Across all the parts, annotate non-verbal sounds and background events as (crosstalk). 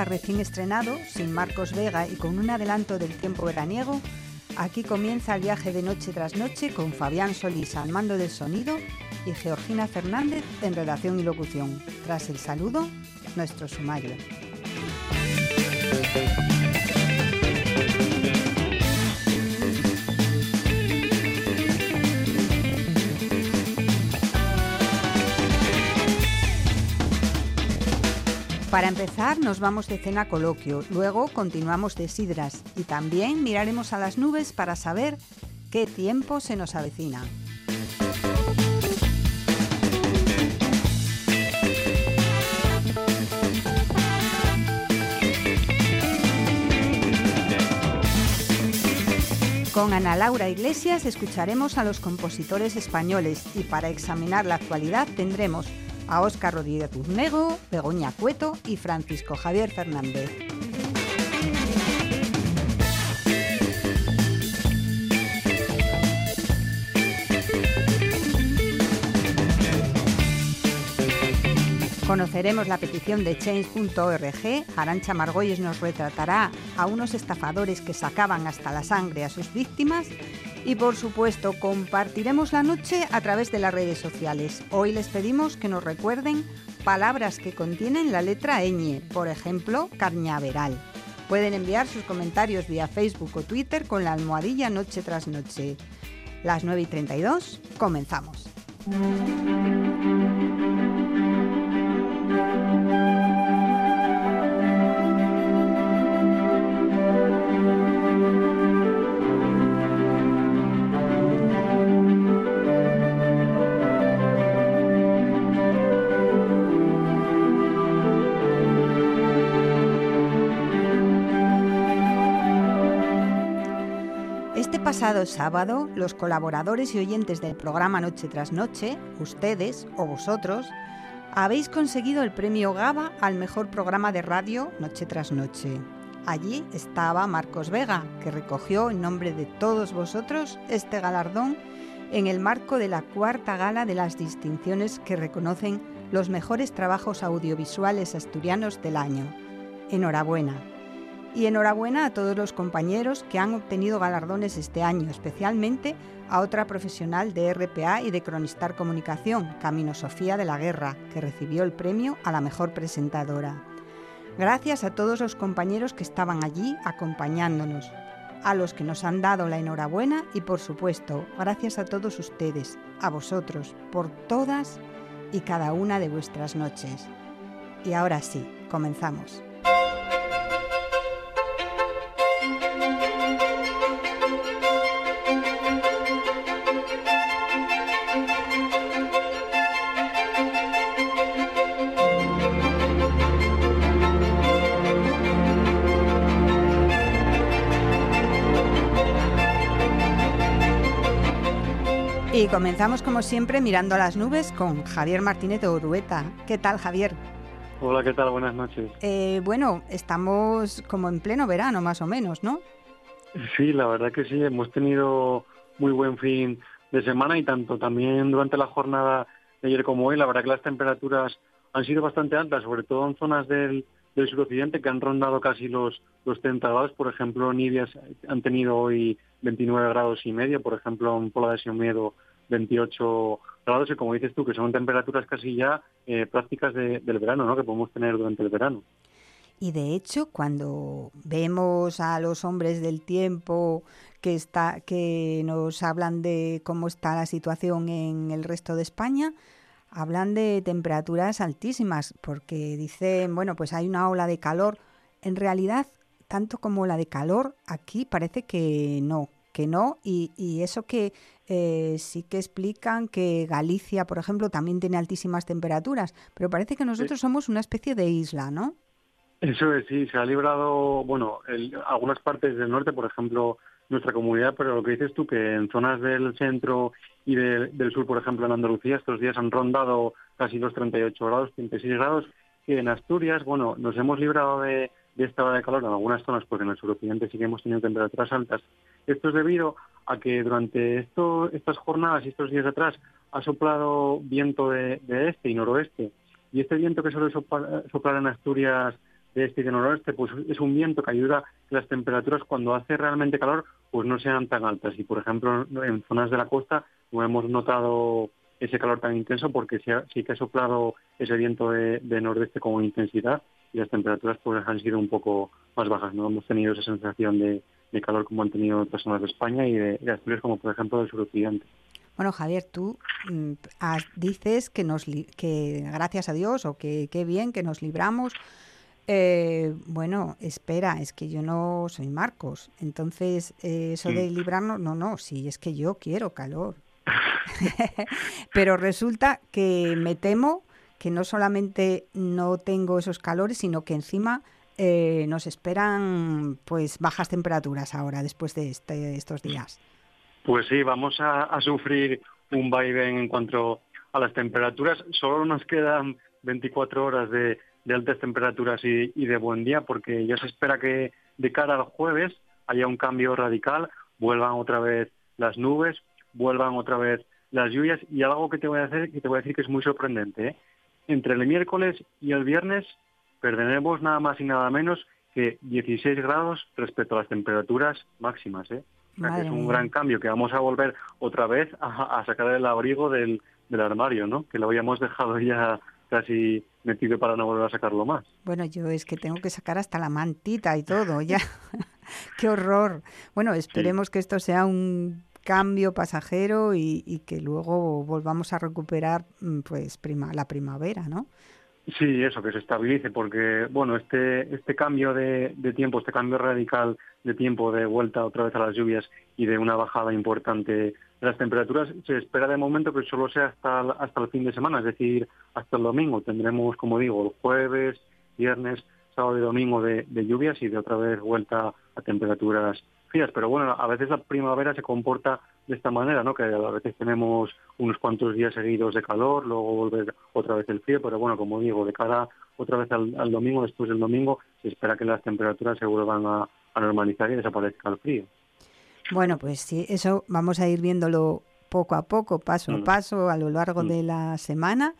recién estrenado, sin Marcos Vega y con un adelanto del tiempo veraniego, aquí comienza el viaje de noche tras noche con Fabián Solís al mando del sonido y Georgina Fernández en redacción y locución. Tras el saludo, nuestro sumario. Para empezar, nos vamos de cena coloquio, luego continuamos de sidras y también miraremos a las nubes para saber qué tiempo se nos avecina. Con Ana Laura Iglesias escucharemos a los compositores españoles y para examinar la actualidad tendremos a Óscar Rodríguez Uznego, Begoña Cueto y Francisco Javier Fernández. Conoceremos la petición de Change.org. Arancha Margolles nos retratará a unos estafadores que sacaban hasta la sangre a sus víctimas y por supuesto compartiremos la noche a través de las redes sociales. Hoy les pedimos que nos recuerden palabras que contienen la letra ñ, por ejemplo, carñaveral. Pueden enviar sus comentarios vía Facebook o Twitter con la almohadilla noche tras noche. Las 9 y 32, comenzamos. Pasado sábado, los colaboradores y oyentes del programa Noche tras Noche, ustedes o vosotros, habéis conseguido el premio GABA al mejor programa de radio Noche tras Noche. Allí estaba Marcos Vega, que recogió en nombre de todos vosotros este galardón en el marco de la cuarta gala de las distinciones que reconocen los mejores trabajos audiovisuales asturianos del año. Enhorabuena. Y enhorabuena a todos los compañeros que han obtenido galardones este año, especialmente a otra profesional de RPA y de Cronistar Comunicación, Camino Sofía de la Guerra, que recibió el premio a la mejor presentadora. Gracias a todos los compañeros que estaban allí acompañándonos, a los que nos han dado la enhorabuena y por supuesto, gracias a todos ustedes, a vosotros, por todas y cada una de vuestras noches. Y ahora sí, comenzamos. Y comenzamos como siempre mirando a las nubes con Javier Martínez de Orueta. ¿Qué tal, Javier? Hola, ¿qué tal? Buenas noches. Eh, bueno, estamos como en pleno verano, más o menos, ¿no? Sí, la verdad que sí, hemos tenido muy buen fin de semana y tanto también durante la jornada de ayer como hoy, la verdad que las temperaturas han sido bastante altas, sobre todo en zonas del, del suroccidente que han rondado casi los, los 30 grados. Por ejemplo, Nidias han tenido hoy 29 grados y medio, por ejemplo, en Pola de Siomedo 28 grados y como dices tú, que son temperaturas casi ya eh, prácticas del verano, ¿no? Que podemos tener durante el verano. Y de hecho, cuando vemos a los hombres del tiempo que está que nos hablan de cómo está la situación en el resto de España, hablan de temperaturas altísimas, porque dicen, bueno, pues hay una ola de calor. En realidad, tanto como la de calor, aquí parece que no, que no, y, y eso que eh, sí que explican que Galicia, por ejemplo, también tiene altísimas temperaturas, pero parece que nosotros somos una especie de isla, ¿no? Eso es, sí, se ha librado, bueno, algunas partes del norte, por ejemplo, nuestra comunidad, pero lo que dices tú, que en zonas del centro y del sur, por ejemplo, en Andalucía, estos días han rondado casi los 38 grados, 36 grados, y en Asturias, bueno, nos hemos librado de, de esta hora de calor en algunas zonas, porque en el suroccidente sí que hemos tenido temperaturas altas. Esto es debido a que durante esto, estas jornadas y estos días atrás ha soplado viento de, este y noroeste Y este viento que suele soplar en Asturias de este y de noroeste, pues es un viento que ayuda que las temperaturas cuando hace realmente calor, pues no sean tan altas. Y por ejemplo, en zonas de la costa no hemos notado ese calor tan intenso porque sí, que ha soplado ese viento de, nordeste con intensidad y las temperaturas pues han sido un poco más bajas. No hemos tenido esa sensación de, calor como han tenido otras zonas de España y de, de Asturias como por ejemplo del suroccidente. Bueno, Javier, tú mm, dices que nos que gracias a Dios o que qué bien que nos libramos eh, bueno, espera, es que yo no soy Marcos. Entonces, eh, eso de librarnos, no, no, sí, es que yo quiero calor. (laughs) Pero resulta que me temo que no solamente no tengo esos calores, sino que encima eh, nos esperan pues bajas temperaturas ahora, después de este, estos días. Pues sí, vamos a, sufrir un vaivén en cuanto a las temperaturas. Solo nos quedan 24 horas de altas temperaturas y, de buen día, porque ya se espera que de cara al jueves haya un cambio radical, vuelvan otra vez las nubes, vuelvan otra vez las lluvias y algo que te voy a hacer, que te voy a decir que es muy sorprendente. ¿eh? Entre el miércoles y el viernes perderemos nada más y nada menos que 16 grados respecto a las temperaturas máximas. ¿eh? es un gran cambio que vamos a volver otra vez a, sacar el abrigo del, del armario, ¿no? Que lo habíamos dejado ya casi metido para no volver a sacarlo más. Bueno, yo es que tengo que sacar hasta la mantita y todo, ya. (laughs) Qué horror. Bueno, esperemos que esto sea un cambio pasajero y, que luego volvamos a recuperar mm, pues prima, la primavera, ¿no? Sí, eso, que se estabilice, porque bueno, este, este cambio de, de, tiempo, este cambio radical de tiempo de vuelta otra vez a las lluvias y de una bajada importante las temperaturas se espera de momento que solo sea hasta, hasta el fin de semana, es decir, hasta el domingo. Tendremos, como digo, el jueves, viernes, sábado y domingo de, lluvias y de otra vez vuelta a temperaturas Pero bueno, a veces la primavera se comporta de esta manera, ¿no? Que a veces tenemos unos cuantos días seguidos de calor, luego volver otra vez el frío, pero bueno, como digo, de cara otra vez al, domingo, después del domingo, se espera que las temperaturas se vuelvan a normalizar y desaparezca el frío. Bueno, pues sí, eso vamos a ir viéndolo poco a poco, paso a mm. paso, a lo largo mm. de la semana.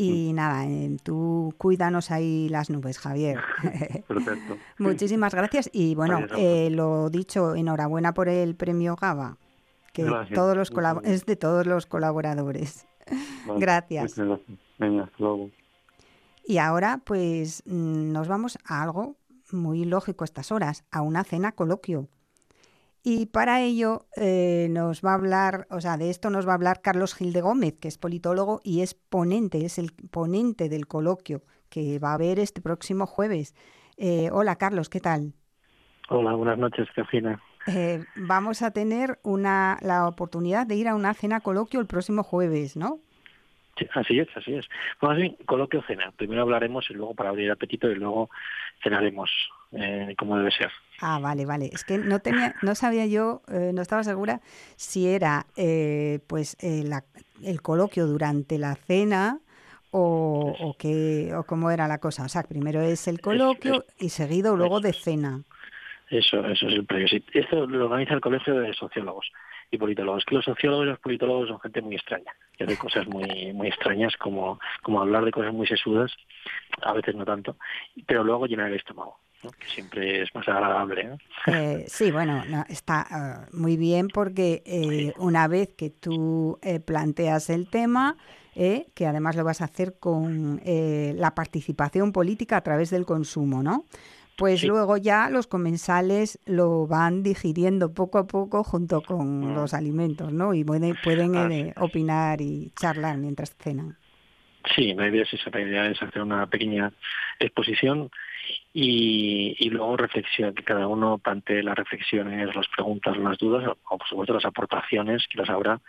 Y mm. nada, eh, tú cuídanos ahí las nubes, Javier. (laughs) Perfecto. (laughs) Muchísimas gracias. Y bueno, eh, lo dicho, enhorabuena por el premio GABA, que todos los es de todos los colaboradores. (laughs) gracias. Venga, hasta luego. Y ahora, pues nos vamos a algo muy lógico a estas horas, a una cena coloquio. Y para ello eh, nos va a hablar, o sea, de esto nos va a hablar Carlos Gil de Gómez, que es politólogo y es ponente, es el ponente del coloquio que va a haber este próximo jueves. Eh, hola Carlos, ¿qué tal? Hola, buenas noches, Cafina. Eh, vamos a tener una, la oportunidad de ir a una cena coloquio el próximo jueves, ¿no? Así es, así es. Bueno, así, coloquio cena. Primero hablaremos y luego para abrir el apetito y luego cenaremos eh, como debe ser. Ah, vale, vale. Es que no tenía, no sabía yo, eh, no estaba segura si era eh, pues eh, el coloquio durante la cena o, o, qué, o cómo era la cosa. O sea, primero es el coloquio y seguido luego de cena. Eso, eso es el previo. esto lo organiza el Colegio de Sociólogos y Politólogos. Que los sociólogos y los politólogos son gente muy extraña, que hace cosas muy muy extrañas como, como hablar de cosas muy sesudas, a veces no tanto, pero luego llenar el estómago que siempre es más agradable. Eh, sí, bueno, está eh, muy bien porque eh, una vez que tú planteas el tema, que además lo vas a hacer con la participación política a través del consumo, ¿no? Pues luego ya los comensales lo van digiriendo poco a poco junto con mm. los alimentos, ¿no? Y pueden, pueden opinar y charlar mientras cenan. Sí, la idea es esa, la idea es hacer una pequeña exposición y, luego reflexión, que cada uno plantee las reflexiones, las preguntas, las dudas, o por supuesto las aportaciones que las habrá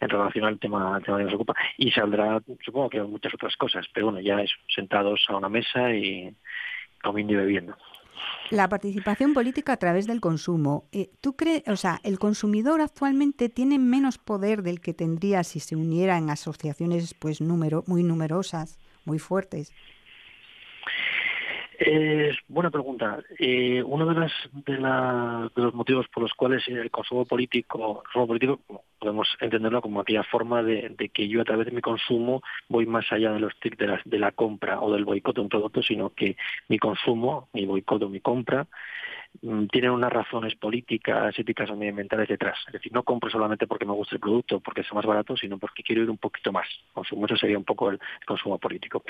en relación al tema, tema que nos ocupa. Y saldrá, supongo que muchas otras cosas, pero bueno, ya es sentados a una mesa y comiendo y bebiendo. La participación política a través del consumo. Eh, ¿Tú crees, o sea, el consumidor actualmente tiene menos poder del que tendría si se uniera en asociaciones pues número, muy numerosas, muy fuertes? Es buena pregunta. Eh, uno de, las, de, los motivos por los cuales el consumo político, consumo político podemos entenderlo como aquella forma de, que yo a través de mi consumo voy más allá de los de la, de la compra o del boicot de un producto, sino que mi consumo, mi boicot o mi compra tienen unas razones políticas, éticas o medioambientales detrás. Es decir, no compro solamente porque me gusta el producto, porque es más barato, sino porque quiero ir un poquito más. Consumo, eso sería un poco el, consumo político.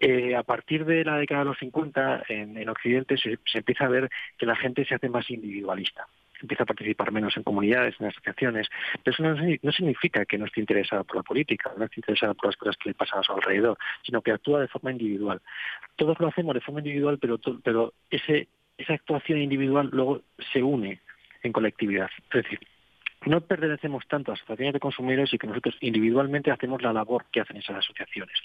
Eh, a partir de la década de los 50, en, Occidente se, empieza a ver que la gente se hace más individualista empieza a participar menos en comunidades, en asociaciones. Pero eso no, significa que no esté interesada por la política, no esté interesada por las cosas que le pasan a su alrededor, sino que actúa de forma individual. Todos lo hacemos de forma individual, pero, pero ese esa actuación individual luego se une en colectividad. Es decir, no pertenecemos tanto a asociaciones de consumidores y que nosotros individualmente hacemos la labor que hacen esas asociaciones.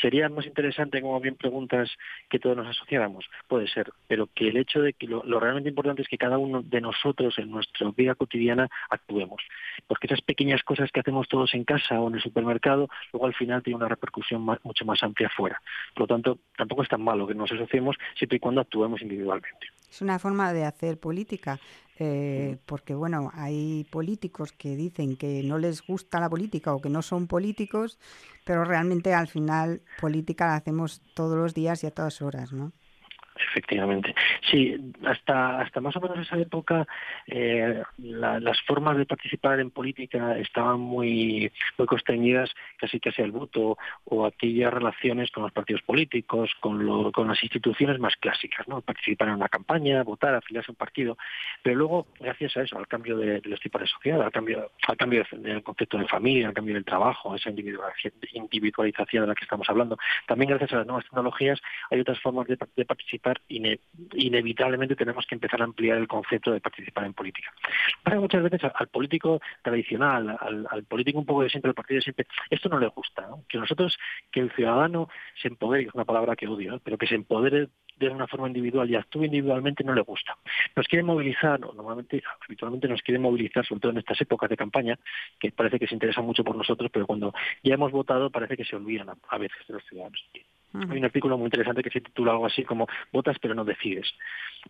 sería más interesante, como bien preguntas, que todos nos asociáramos, puede ser, pero que el hecho de que lo, realmente importante es que cada uno de nosotros en nuestra vida cotidiana actuemos, porque esas pequeñas cosas que hacemos todos en casa o en el supermercado, luego al final tiene una repercusión mucho más amplia afuera. Por lo tanto, tampoco es tan malo que nos asociemos siempre y cuando actuemos individualmente. Es una forma de hacer política. Eh, porque bueno, hay políticos que dicen que no les gusta la política o que no son políticos, pero realmente al final política la hacemos todos los días y a todas horas, ¿no? Efectivamente. Sí, hasta, hasta más o menos esa época eh, las formas de participar en política estaban muy, muy constreñidas casi casi al voto o aquellas relaciones con los partidos políticos, con, lo, con las instituciones más clásicas, ¿no? Participar en una campaña, votar, afiliarse a un partido. Pero luego, gracias a eso, al cambio de, los tipos de sociedad, al cambio, al cambio del concepto de familia, al cambio del trabajo, esa individualización de la que estamos hablando, también gracias a las nuevas tecnologías hay otras formas de, de inevitablemente tenemos que empezar a ampliar el concepto de participar en política. Muchas veces al, político tradicional, al, político un poco de siempre, el partido siempre, esto no le gusta. Que nosotros, que el ciudadano se empodere, es una palabra que odio, pero que se empodere de una forma individual y actúe individualmente no le gusta. Nos quiere movilizar, normalmente, habitualmente nos quiere movilizar, sobre todo en estas épocas de campaña, que parece que se interesa mucho por nosotros, pero cuando ya hemos votado parece que se olvidan a veces de los ciudadanos. Hay un artículo muy interesante que se titula algo así como Votas pero no decides.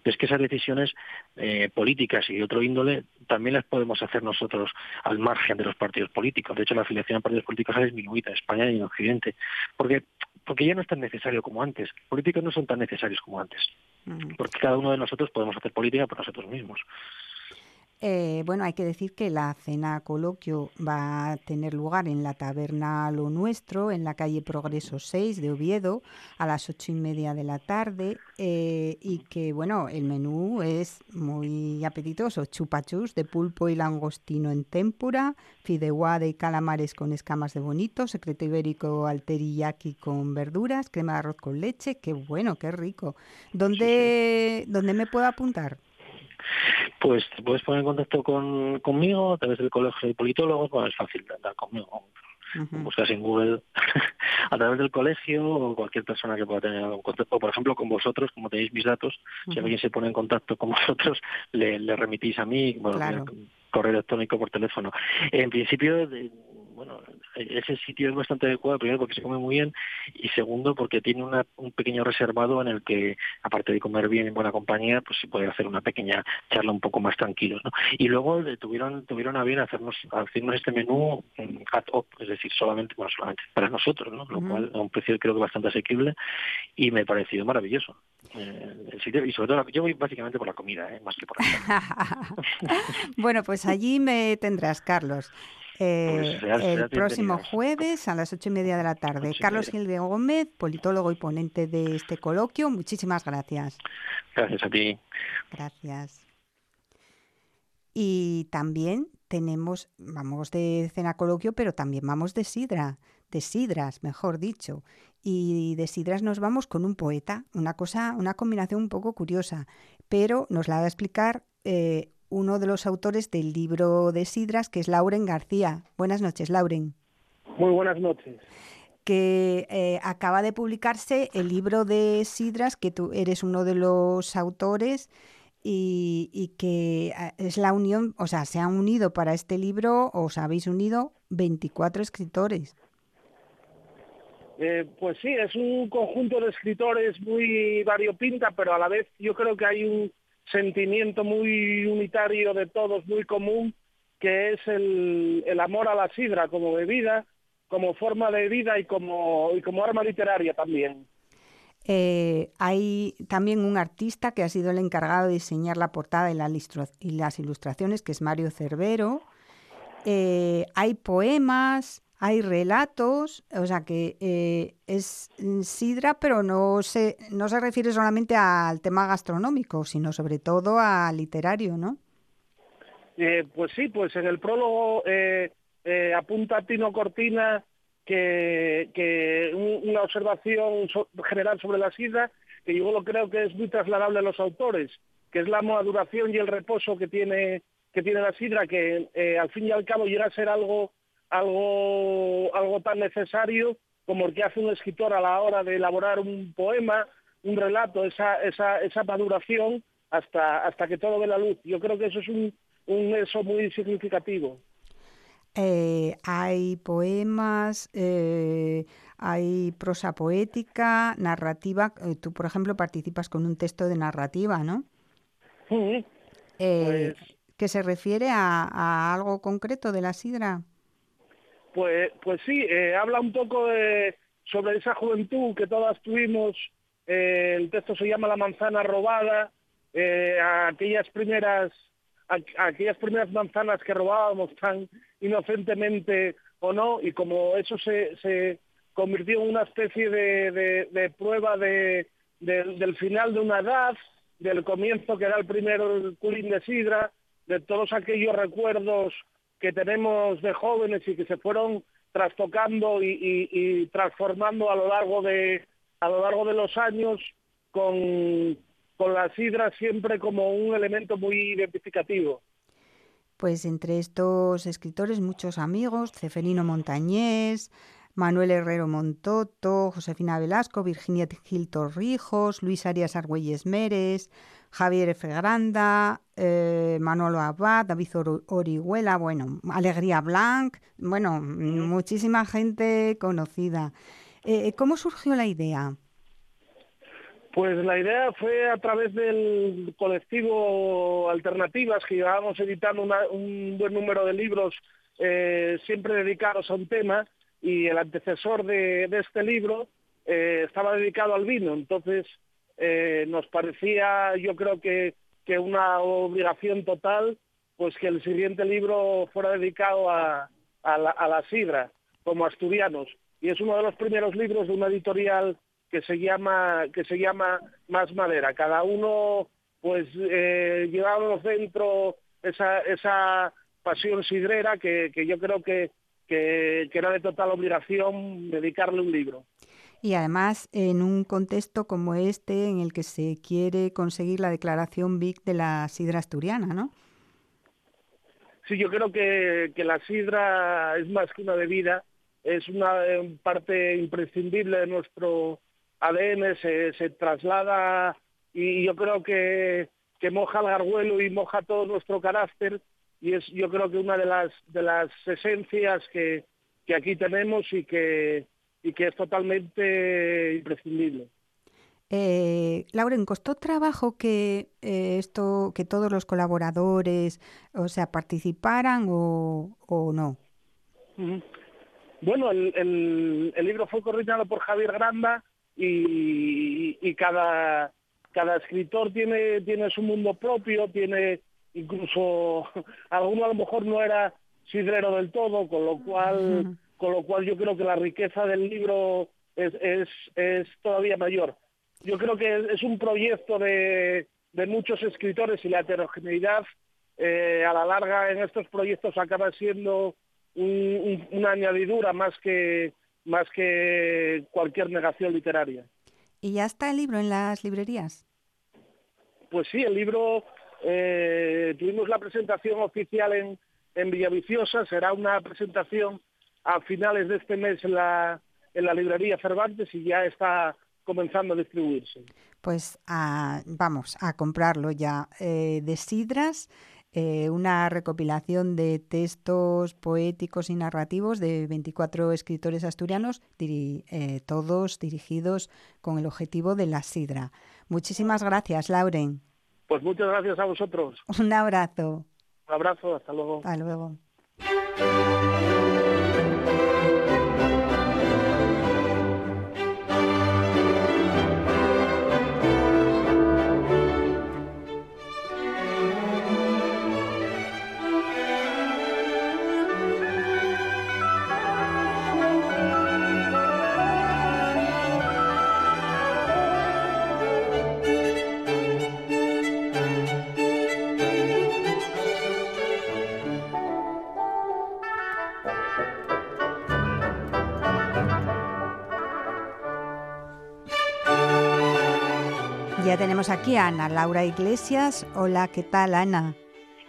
Es que esas decisiones eh, políticas y de otro índole también las podemos hacer nosotros al margen de los partidos políticos. De hecho, la afiliación a partidos políticos ha disminuido en España y en Occidente. Porque porque ya no es tan necesario como antes. Políticos no son tan necesarios como antes. Porque cada uno de nosotros podemos hacer política por nosotros mismos. Eh, bueno, hay que decir que la cena coloquio va a tener lugar en la taberna Lo Nuestro, en la calle Progreso 6 de Oviedo, a las ocho y media de la tarde, eh, y que, bueno, el menú es muy apetitoso, chupachus de pulpo y langostino en témpura, fideuá de calamares con escamas de bonito, secreto ibérico al teriyaki con verduras, crema de arroz con leche, qué bueno, qué rico. ¿Dónde, ¿dónde me puedo apuntar? Pues te puedes poner en contacto con, conmigo a través del colegio de politólogos, bueno, es fácil andar conmigo. Buscas en Google (laughs) a través del colegio o cualquier persona que pueda tener algún contacto, o por ejemplo con vosotros, como tenéis mis datos, si alguien se pone en contacto con (laughs) vosotros, le, remitís a mí, bueno, correo electrónico por teléfono. En principio, bueno, ese sitio es bastante adecuado, primero porque se come muy bien y segundo porque tiene un pequeño reservado en el que, aparte de comer bien en buena compañía, pues se puede hacer una pequeña charla un poco más tranquilo. ¿no? Y luego tuvieron tuvieron a bien hacernos, hacernos este menú at op, es decir, solamente, bueno, solamente para nosotros, ¿no? lo cual a un precio creo que bastante asequible y me ha parecido maravilloso. Eh, el sitio, y sobre todo, yo voy básicamente por la comida, ¿eh? más que por la (laughs) Bueno, pues allí me tendrás, Carlos. Eh, pues el próximo jueves a las ocho y media de la tarde. Carlos Gil de Gómez, politólogo y ponente de este coloquio, muchísimas gracias. Gracias a ti. Gracias. Y también tenemos, vamos de cena coloquio, pero también vamos de sidra, de sidras, mejor dicho. Y de sidras nos vamos con un poeta, una cosa, una combinación un poco curiosa, pero nos la va a explicar eh, uno de los autores del libro de Sidras, que es Lauren García. Buenas noches, Lauren. Muy buenas noches. Que eh, acaba de publicarse el libro de Sidras, que tú eres uno de los autores y, que eh, es la unión, o sea, se han unido para este libro, os habéis unido 24 escritores. Eh, pues sí, es un conjunto de escritores muy variopinta, pero a la vez yo creo que hay un sentimiento muy unitario de todos, muy común, que es el, el amor a la sidra como bebida, como forma de vida y como, y como arma literaria también. Eh, hay también un artista que ha sido el encargado de diseñar la portada y, las ilustraciones, que es Mario Cervero. Eh, hay poemas, hay relatos, o sea que eh, es sidra, pero no se, no se refiere solamente al tema gastronómico, sino sobre todo al literario, ¿no? pues sí, pues en el prólogo apunta Tino Cortina que, una observación general sobre la sidra que yo lo creo que es muy trasladable a los autores, que es la maduración y el reposo que tiene que tiene la sidra, que eh, al fin y al cabo llega a ser algo algo algo tan necesario como el que hace un escritor a la hora de elaborar un poema, un relato, esa esa esa maduración hasta hasta que todo ve la luz. Yo creo que eso es un un eso muy significativo. Eh, hay poemas, eh, hay prosa poética, narrativa. Eh, tú, por ejemplo, participas con un texto de narrativa, ¿no? Sí. Pues ¿Que se refiere a, algo concreto de la sidra? Pues, pues sí, habla un poco de, sobre esa juventud que todas tuvimos. el texto se llama La manzana robada. aquellas primeras aquellas primeras manzanas que robábamos tan inocentemente o no, y como eso se, se convirtió en una especie de, de, prueba de, del final de una edad, del comienzo que era el primero el culín de sidra, de todos aquellos recuerdos que tenemos de jóvenes y que se fueron trastocando y, y transformando a lo largo de a lo largo de los años con con la sidra siempre como un elemento muy identificativo. Pues entre estos escritores muchos amigos, Ceferino Montañés, Manuel Herrero Montoto, Josefina Velasco, Virginia Gil Torrijos, Luis Arias Argüelles Meres, Javier F. Granda, eh, Manolo Abad, David Orihuela, bueno, Alegría Blanc, bueno, muchísima gente conocida. Eh, ¿Cómo surgió la idea? Pues la idea fue a través del colectivo Alternativas, que llevábamos editando un buen número de libros eh, siempre dedicados a un tema, y el antecesor de, este libro eh, estaba dedicado al vino. Entonces eh, nos parecía, yo creo que, que una obligación total, pues que el siguiente libro fuera dedicado a, a, la, a la sidra, como asturianos. Y es uno de los primeros libros de una editorial que se llama que se llama más madera cada uno pues eh, dentro esa esa pasión sidrera que, que yo creo que, que, era de total obligación dedicarle un libro y además en un contexto como este en el que se quiere conseguir la declaración BIC de la sidra asturiana, ¿no? Sí, yo creo que, que la sidra es más que una bebida, es una parte imprescindible de nuestro ADN se, se traslada y yo creo que, que moja el garguelo y moja todo nuestro carácter y es yo creo que una de las de las esencias que, que aquí tenemos y que y que es totalmente imprescindible. Eh, Lauren, ¿costó trabajo que eh, esto, que todos los colaboradores, o sea, participaran o, o no? Bueno, el, el, el, libro fue coordinado por Javier Granda, y, cada, cada escritor tiene, tiene su mundo propio, tiene incluso (laughs) alguno a lo mejor no era sidrero del todo, con lo cual, con lo cual yo creo que la riqueza del libro es, es, es todavía mayor. Yo creo que es un proyecto de, de muchos escritores y la heterogeneidad eh, a la larga en estos proyectos acaba siendo una añadidura más que más que cualquier negación literaria. ¿Y ya está el libro en las librerías? Pues sí, el libro, eh, tuvimos la presentación oficial en, en Villaviciosa, será una presentación a finales de este mes en la, en la librería Cervantes y ya está comenzando a distribuirse. Pues vamos a comprarlo ya. Eh, de Sidras, eh, una recopilación de textos poéticos y narrativos de 24 escritores asturianos, eh, todos dirigidos con el objetivo de la sidra. Muchísimas gracias, Lauren. Pues muchas gracias a vosotros. Un abrazo. Un abrazo, hasta luego. Hasta luego. Ya tenemos aquí a Ana Laura Iglesias. Hola, ¿qué tal, Ana?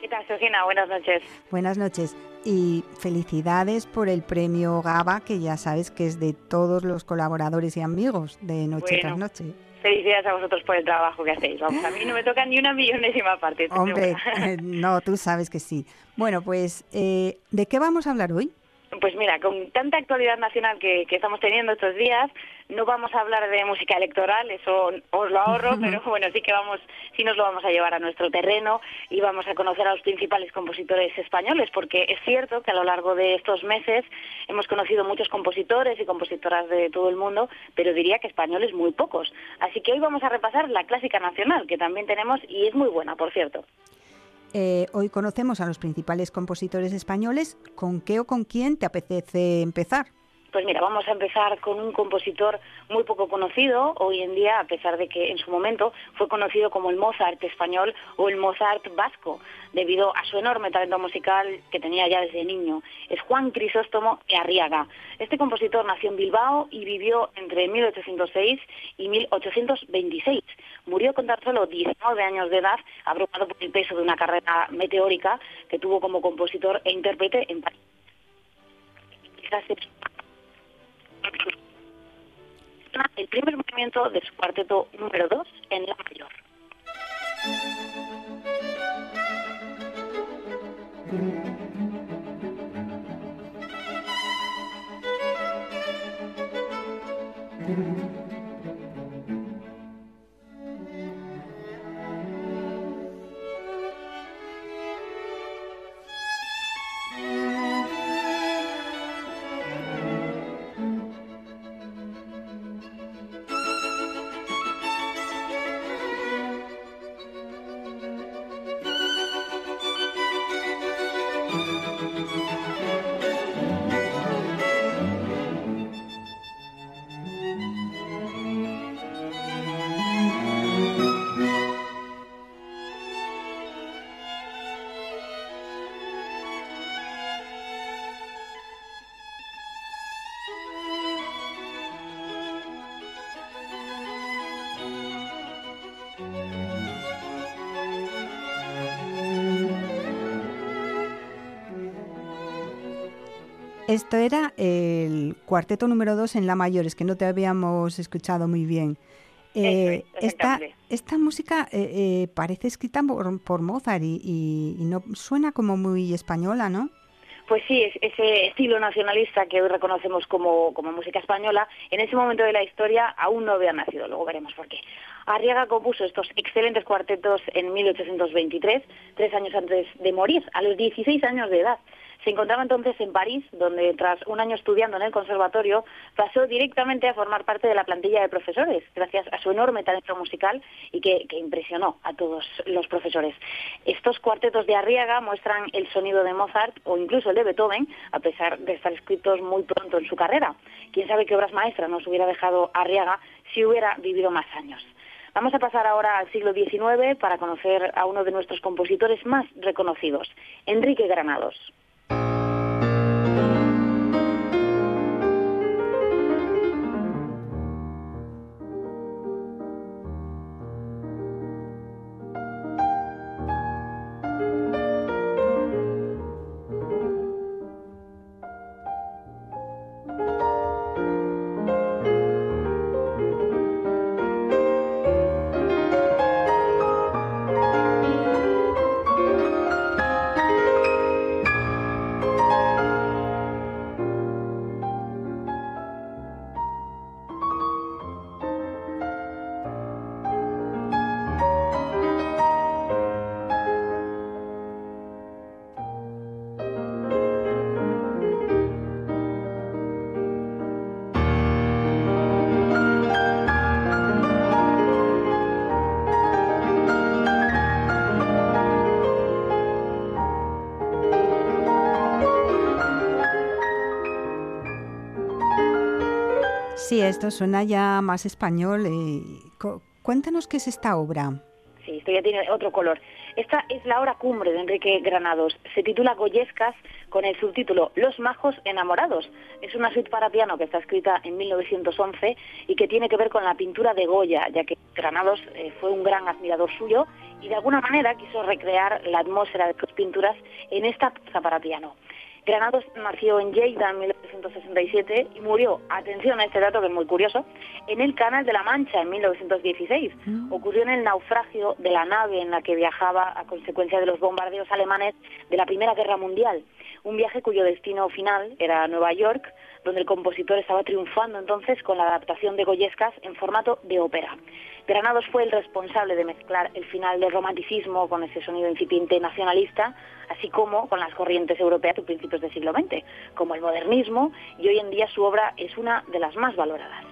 ¿Qué tal, Sofina? Buenas noches. Buenas noches. Y felicidades por el premio GABA, que ya sabes que es de todos los colaboradores y amigos de Noche tras Noche. Felicidades a vosotros por el trabajo que hacéis. Vamos, a mí no me toca ni una millonésima parte. Hombre, (laughs) no, tú sabes que sí. Bueno, pues, eh, ¿de qué vamos a hablar hoy? Pues mira, con tanta actualidad nacional que, estamos teniendo estos días, no vamos a hablar de música electoral, eso os lo ahorro, (laughs) pero bueno, sí que vamos, sí nos lo vamos a llevar a nuestro terreno y vamos a conocer a los principales compositores españoles, porque es cierto que a lo largo de estos meses hemos conocido muchos compositores y compositoras de todo el mundo, pero diría que españoles muy pocos. Así que hoy vamos a repasar la clásica nacional, que también tenemos y es muy buena, por cierto. Eh, hoy conocemos a los principales compositores españoles. ¿Con qué o con quién te apetece empezar? Pues mira, vamos a empezar con un compositor muy poco conocido hoy en día, a pesar de que en su momento fue conocido como el Mozart español o el Mozart vasco, debido a su enorme talento musical que tenía ya desde niño. Es Juan Crisóstomo Arriaga. Este compositor nació en Bilbao y vivió entre 1806 y 1826. Murió con tan solo 19 años de edad, abrumado por el peso de una carrera meteórica que tuvo como compositor e intérprete en París el primer movimiento de su cuarteto número 2 en la mayor. Esto era el cuarteto número 2 en La Mayor, es que no te habíamos escuchado muy bien. Eh, esta, esta música eh, eh, parece escrita por, Mozart y, no suena como muy española, ¿no? Pues sí, ese estilo nacionalista que hoy reconocemos como, como música española, en ese momento de la historia aún no había nacido, luego veremos por qué. Arriaga compuso estos excelentes cuartetos en 1823, tres años antes de morir, a los 16 años de edad. Se encontraba entonces en París, donde tras un año estudiando en el conservatorio, pasó directamente a formar parte de la plantilla de profesores, gracias a su enorme talento musical y que, impresionó a todos los profesores. Estos cuartetos de Arriaga muestran el sonido de Mozart o incluso el de Beethoven, a pesar de estar escritos muy pronto en su carrera. Quién sabe qué obras maestras nos hubiera dejado Arriaga si hubiera vivido más años. Vamos a pasar ahora al siglo XIX para conocer a uno de nuestros compositores más reconocidos, Enrique Granados. Esto suena ya más español. Eh, cuéntanos qué es esta obra. Sí, esto ya tiene otro color. Esta es la obra cumbre de Enrique Granados. Se titula Goyescas con el subtítulo Los majos enamorados. Es una suite para piano que está escrita en 1911 y que tiene que ver con la pintura de Goya, ya que Granados eh, fue un gran admirador suyo y de alguna manera quiso recrear la atmósfera de sus pinturas en esta pieza para piano. Granados nació en Lleida en 1967 y murió, atención a este dato que es muy curioso, en el Canal de la Mancha en 1916. Mm. Ocurrió en el naufragio de la nave en la que viajaba a consecuencia de los bombardeos alemanes de la Primera Guerra Mundial. Un viaje cuyo destino final era Nueva York, donde el compositor estaba triunfando entonces con la adaptación de Goyescas en formato de ópera. Granados fue el responsable de mezclar el final del romanticismo con ese sonido incipiente nacionalista, así como con las corrientes europeas de principios del siglo XX, como el modernismo, y hoy en día su obra es una de las más valoradas.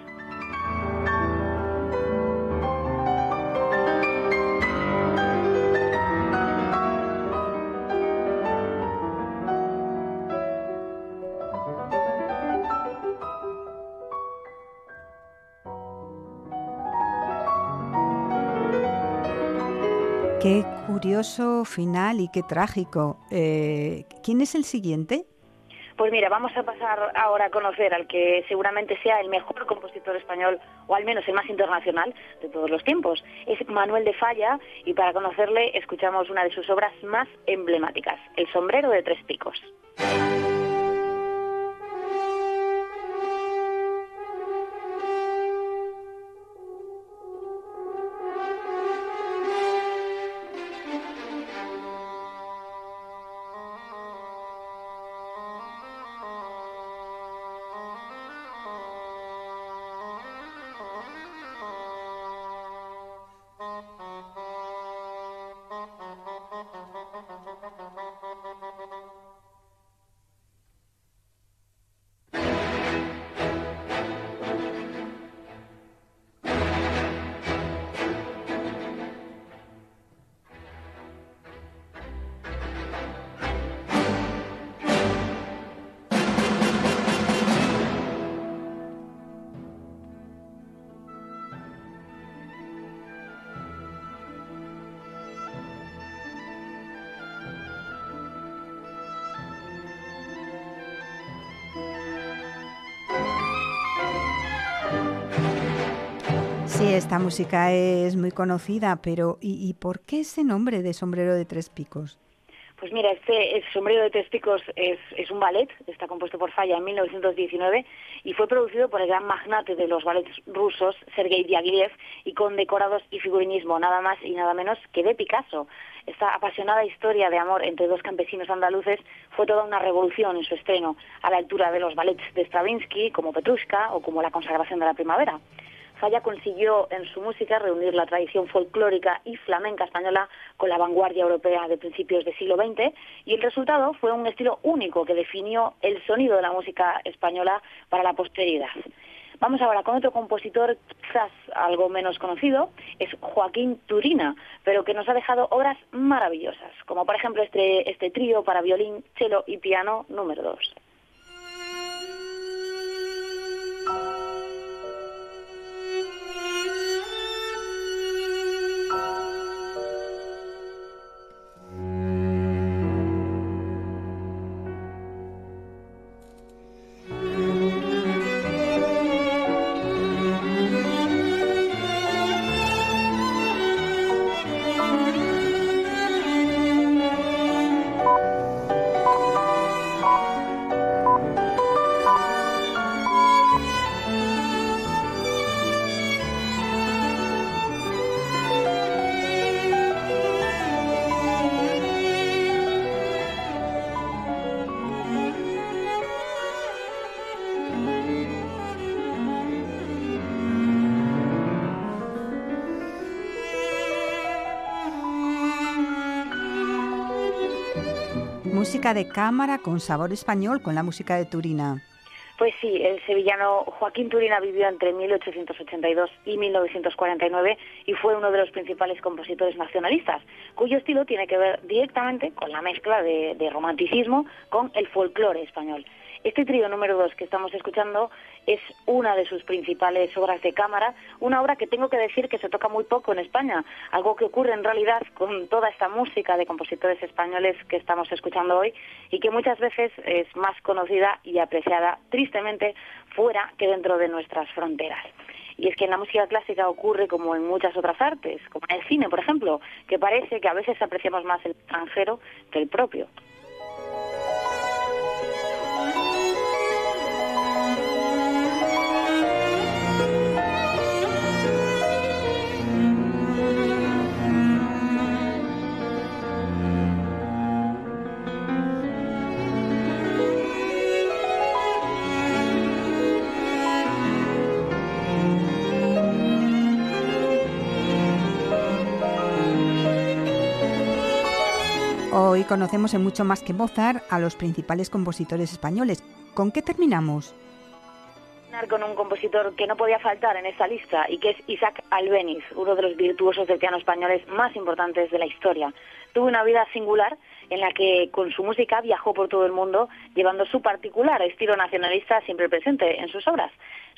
Qué curioso final y qué trágico. Eh, ¿Quién es el siguiente? Pues mira, vamos a pasar ahora a conocer al que seguramente sea el mejor compositor español, o al menos el más internacional de todos los tiempos. Es Manuel de Falla, y para conocerle escuchamos una de sus obras más emblemáticas, El sombrero de tres picos. Esta música es muy conocida, pero ¿y, por qué ese nombre de sombrero de tres picos? Pues mira, este sombrero de tres picos es, un ballet, está compuesto por Falla en 1919 y fue producido por el gran magnate de los ballets rusos, Sergei Diaghilev, y con decorados y figurinismo, nada más y nada menos que de Picasso. Esta apasionada historia de amor entre dos campesinos andaluces fue toda una revolución en su estreno, a la altura de los ballets de Stravinsky, como Petrushka o como La consagración de la primavera. Falla consiguió en su música reunir la tradición folclórica y flamenca española con la vanguardia europea de principios del siglo XX y el resultado fue un estilo único que definió el sonido de la música española para la posteridad. Vamos ahora con otro compositor quizás algo menos conocido, es Joaquín Turina, pero que nos ha dejado obras maravillosas, como por ejemplo este, este trío para violín, cello y piano número 2. Música de cámara con sabor español con la música de Turina. Pues sí, el sevillano Joaquín Turina vivió entre 1882 y 1949 y fue uno de los principales compositores nacionalistas, cuyo estilo tiene que ver directamente con la mezcla de, romanticismo con el folclore español. Este trío número dos que estamos escuchando es una de sus principales obras de cámara, una obra que tengo que decir que se toca muy poco en España, algo que ocurre en realidad con toda esta música de compositores españoles que estamos escuchando hoy y que muchas veces es más conocida y apreciada tristemente fuera que dentro de nuestras fronteras. Y es que en la música clásica ocurre como en muchas otras artes, como en el cine, por ejemplo, que parece que a veces apreciamos más el extranjero que el propio. Conocemos en mucho más que Mozart a los principales compositores españoles. ¿Con qué terminamos? con un compositor que no podía faltar en esta lista y que es Isaac Albeniz, uno de los virtuosos del piano españoles más importantes de la historia. Tuvo una vida singular en la que con su música viajó por todo el mundo llevando su particular estilo nacionalista siempre presente en sus obras.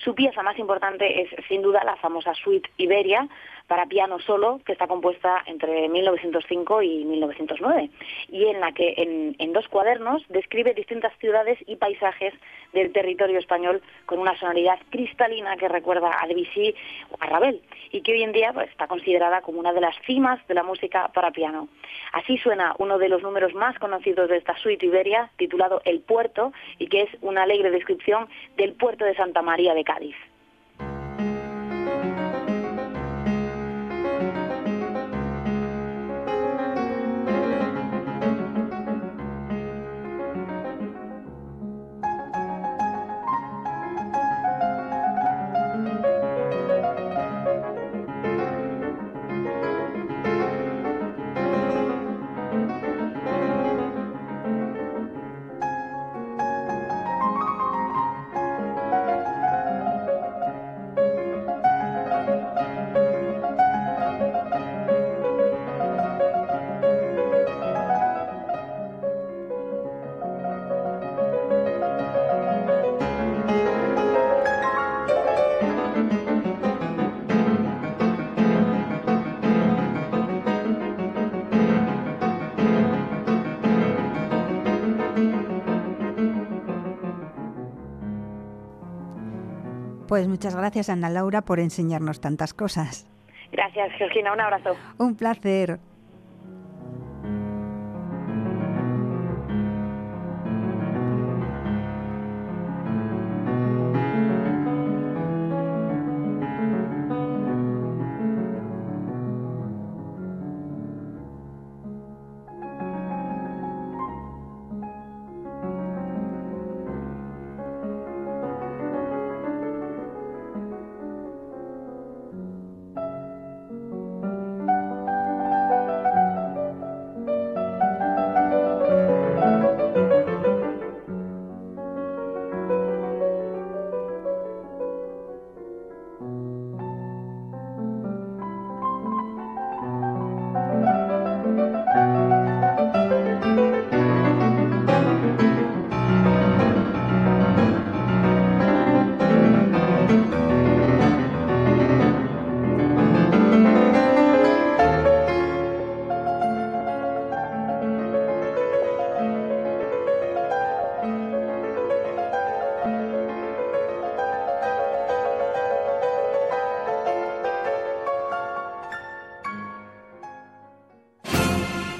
Su pieza más importante es sin duda la famosa Suite Iberia para piano solo, que está compuesta entre 1905 y 1909, y en la que en, dos cuadernos describe distintas ciudades y paisajes del territorio español con una sonoridad cristalina que recuerda a Debussy o a Ravel, y que hoy en día pues, está considerada como una de las cimas de la música para piano. Así suena uno de los números más conocidos de esta suite Iberia, titulado El Puerto, y que es una alegre descripción del puerto de Santa María de Cádiz. studies Pues muchas gracias, Ana Laura, por enseñarnos tantas cosas. Gracias, Georgina. Un abrazo. Un placer.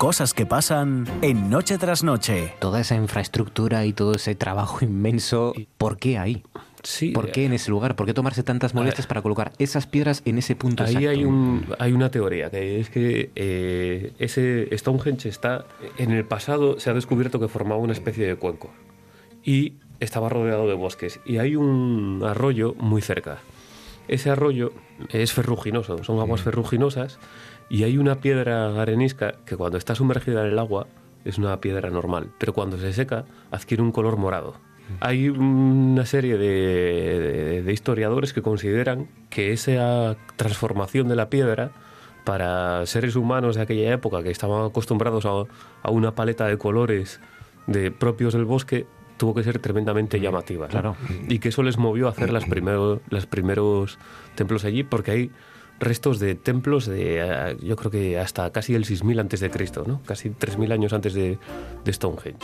Cosas que pasan en noche tras noche. Toda esa infraestructura y todo ese trabajo inmenso, ¿por qué ahí? Sí, ¿Por qué en ese lugar? ¿Por qué tomarse tantas molestias para colocar esas piedras en ese punto Ahí hay, un, hay una teoría, que es que eh, ese Stonehenge está... En el pasado se ha descubierto que formaba una especie de cuenco y estaba rodeado de bosques. Y hay un arroyo muy cerca. Ese arroyo es ferruginoso, son aguas mm. ferruginosas y hay una piedra arenisca que cuando está sumergida en el agua es una piedra normal, pero cuando se seca adquiere un color morado. Hay una serie de, historiadores que consideran que esa transformación de la piedra para seres humanos de aquella época que estaban acostumbrados a, una paleta de colores de propios del bosque tuvo que ser tremendamente llamativa. Claro. Y que eso les movió a hacer las primero, los primeros templos allí, porque hay restos de templos de, eh, yo creo que hasta casi el 6000 antes de Cristo, ¿no? Casi 3000 años antes de, de Stonehenge.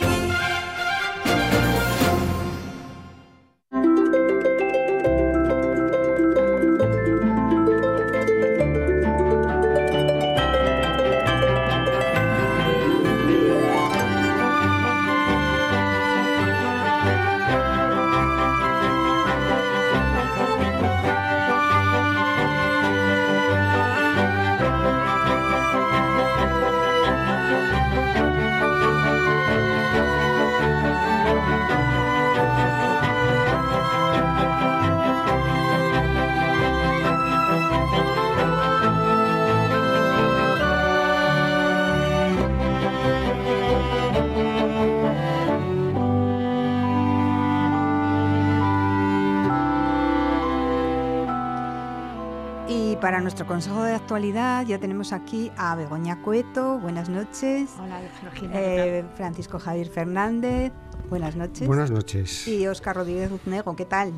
Consejo de actualidad ya tenemos aquí a Begoña Cueto, buenas noches. Hola, Georgina. Eh, Francisco Javier Fernández, buenas noches. Buenas noches. Y Óscar Rodríguez Uznego, ¿qué tal?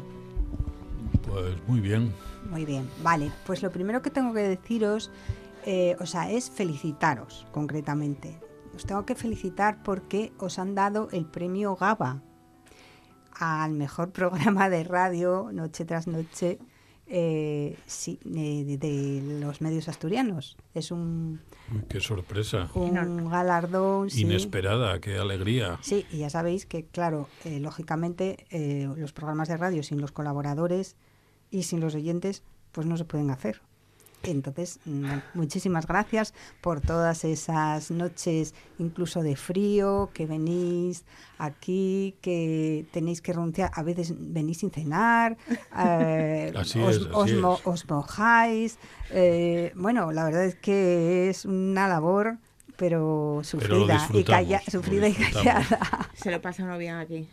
Pues muy bien. Muy bien, vale. Pues lo primero que tengo que deciros, eh, o sea, es felicitaros concretamente. Os tengo que felicitar porque os han dado el premio GABA al mejor (laughs) programa de radio noche tras noche eh, sí, de, los medios asturianos. Es un... qué sorpresa. Un galardón. Inesperada, qué alegría. Sí, y ya sabéis que, claro, eh, lógicamente eh, los programas de radio sin los colaboradores y sin los oyentes, pues no se pueden hacer. Entonces, muchísimas gracias por todas esas noches, incluso de frío, que venís aquí, que tenéis que renunciar, a veces venís sin cenar, (laughs) eh, os, mojáis. Eh, bueno, la verdad es que es una labor pero sufrida y calla, sufrida y callada. Se lo pasa uno bien aquí.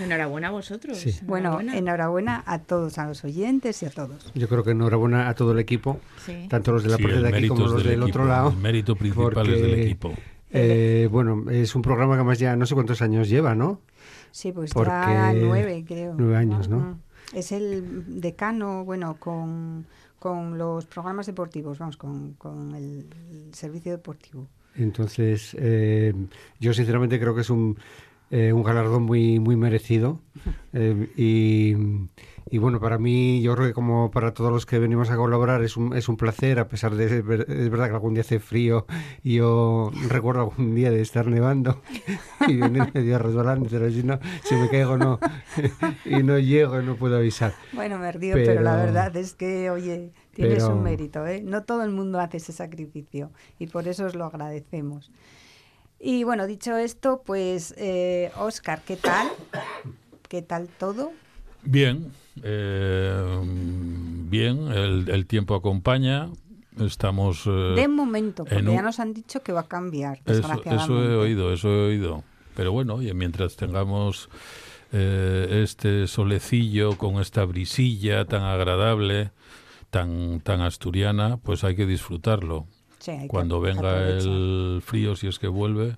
enhorabuena a vosotros. Bueno, enhorabuena a todos, a los oyentes y a todos. Yo creo que enhorabuena a todo el equipo, tanto los de la parte de aquí como los del, otro lado. El mérito principal es del equipo. Eh, bueno, es un programa que además ya no sé cuántos años lleva, ¿no? Sí, pues ya nueve, creo. Nueve años, ¿no? Es el decano, bueno, con, con los programas deportivos, vamos, con, con el servicio deportivo. Entonces, eh, yo sinceramente creo que es un, eh, un galardón muy, muy merecido. (laughs) Eh, y, y, bueno, para mí, yo creo que como para todos los que venimos a colaborar, es un, es un placer, a pesar de, es verdad que algún día hace frío y yo (laughs) recuerdo algún día de estar nevando (laughs) y venir medio resbalando, pero si no, si me caigo no, y no llego y no puedo avisar. Bueno, me río, pero la verdad es que, oye Tienes un mérito, ¿eh? No todo el mundo hace ese sacrificio y por eso os lo agradecemos. Y bueno, dicho esto, pues Oscar, eh, ¿qué tal? ¿Qué tal todo? Bien, eh, bien, el, tiempo acompaña. Estamos. Eh, de momento, porque ya nos han dicho que va a cambiar. Eso, eso he oído, eso he oído. Pero bueno, y mientras tengamos este solecillo con esta brisilla tan agradable, tan, tan asturiana, pues hay que disfrutarlo. Cuando venga el frío, si es que vuelve,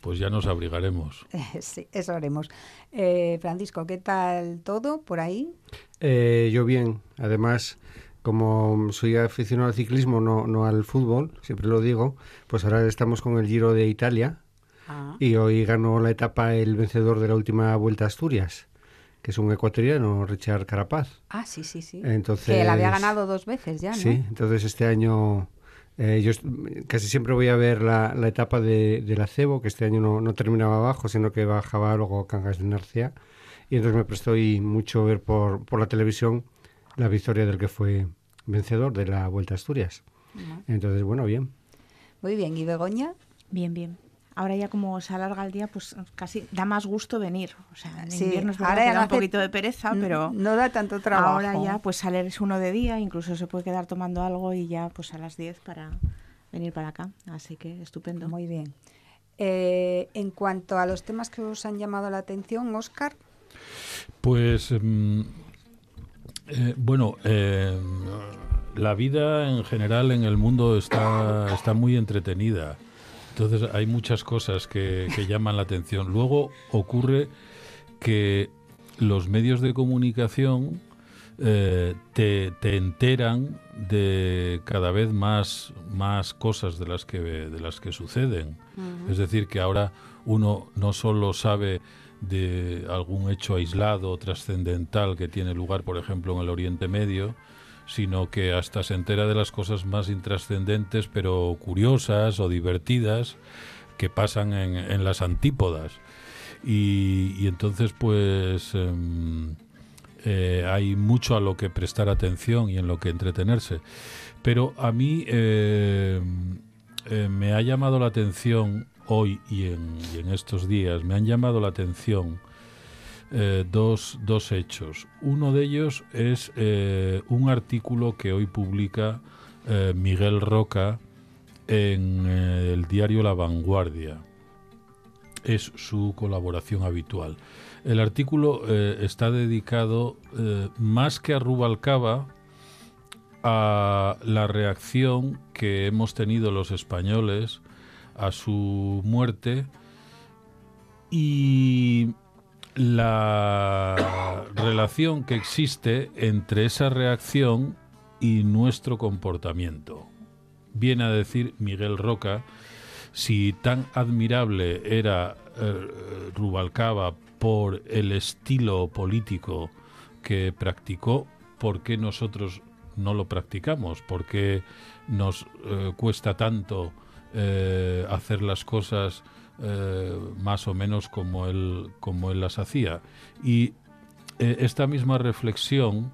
pues ya nos abrigaremos. (laughs) sí, eso haremos. Eh, Francisco, ¿qué tal todo por ahí? Eh, yo bien. Además, como soy aficionado al ciclismo, no, no al fútbol, siempre lo digo, pues ahora estamos con el Giro de Italia. Ah. Y hoy ganó la etapa el vencedor de la última Vuelta a Asturias que es un ecuatoriano, Richard Carapaz. Ah, sí, sí, sí. Entonces, que él había ganado dos veces ya, ¿no? Sí, entonces este año eh, yo casi siempre voy a ver la, la etapa de, la Cebo, que este año no, no, terminaba abajo, sino que bajaba luego Cangas de Narcea. Y entonces me prestó mucho ver por, por la televisión la victoria del que fue vencedor de la Vuelta a Asturias. Entonces, bueno, bien. Muy bien. ¿Y Begoña? Bien, bien ahora ya como se alarga el día, pues casi da más gusto venir. O sea, en invierno es ahora da un poquito de pereza, pero no da tanto trabajo. Ahora ya pues salir es uno de día, incluso se puede quedar tomando algo y ya pues a las 10 para venir para acá. Así que estupendo. Muy bien. Eh, en cuanto a los temas que os han llamado la atención, Oscar. Pues mm, eh, bueno, eh, la vida en general en el mundo está, está muy entretenida. Entonces hay muchas cosas que, llaman la atención. Luego ocurre que los medios de comunicación eh, te, enteran de cada vez más, más cosas de las que, de las que suceden. Es decir, que ahora uno no solo sabe de algún hecho aislado o trascendental que tiene lugar, por ejemplo, en el Oriente Medio, sino que hasta se entera de las cosas más intrascendentes, pero curiosas o divertidas, que pasan en, las antípodas. Y, entonces, pues, em, eh, hay mucho a lo que prestar atención y en lo que entretenerse. Pero a mí eh, eh, me ha llamado la atención hoy y en, y en, estos días, me han llamado la atención eh, dos, dos, hechos. Uno de ellos es eh, un artículo que hoy publica eh, Miguel Roca en el diario La Vanguardia. Es su colaboración habitual. El artículo está dedicado más que a Rubalcaba, a la reacción que hemos tenido los españoles a su muerte y la relación que existe entre esa reacción y nuestro comportamiento. Viene a decir Miguel Roca, si tan admirable era eh, Rubalcaba por el estilo político que practicó, ¿por qué nosotros no lo practicamos? ¿Por qué nos eh, cuesta tanto eh, hacer las cosas eh, más o menos como él, como él las hacía. Y eh, esta misma reflexión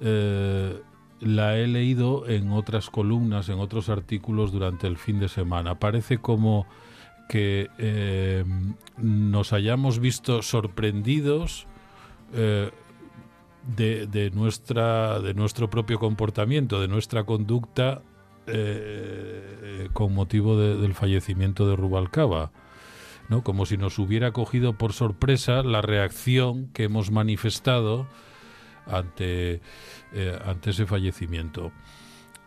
eh, la he leído en otras columnas, en otros artículos durante el fin de semana. Parece como que nos hayamos visto sorprendidos de, nuestra, de nuestro propio comportamiento, de nuestra conducta con motivo del fallecimiento de Rubalcaba. ¿No? como si nos hubiera cogido por sorpresa la reacción que hemos manifestado ante, eh, ante ese fallecimiento.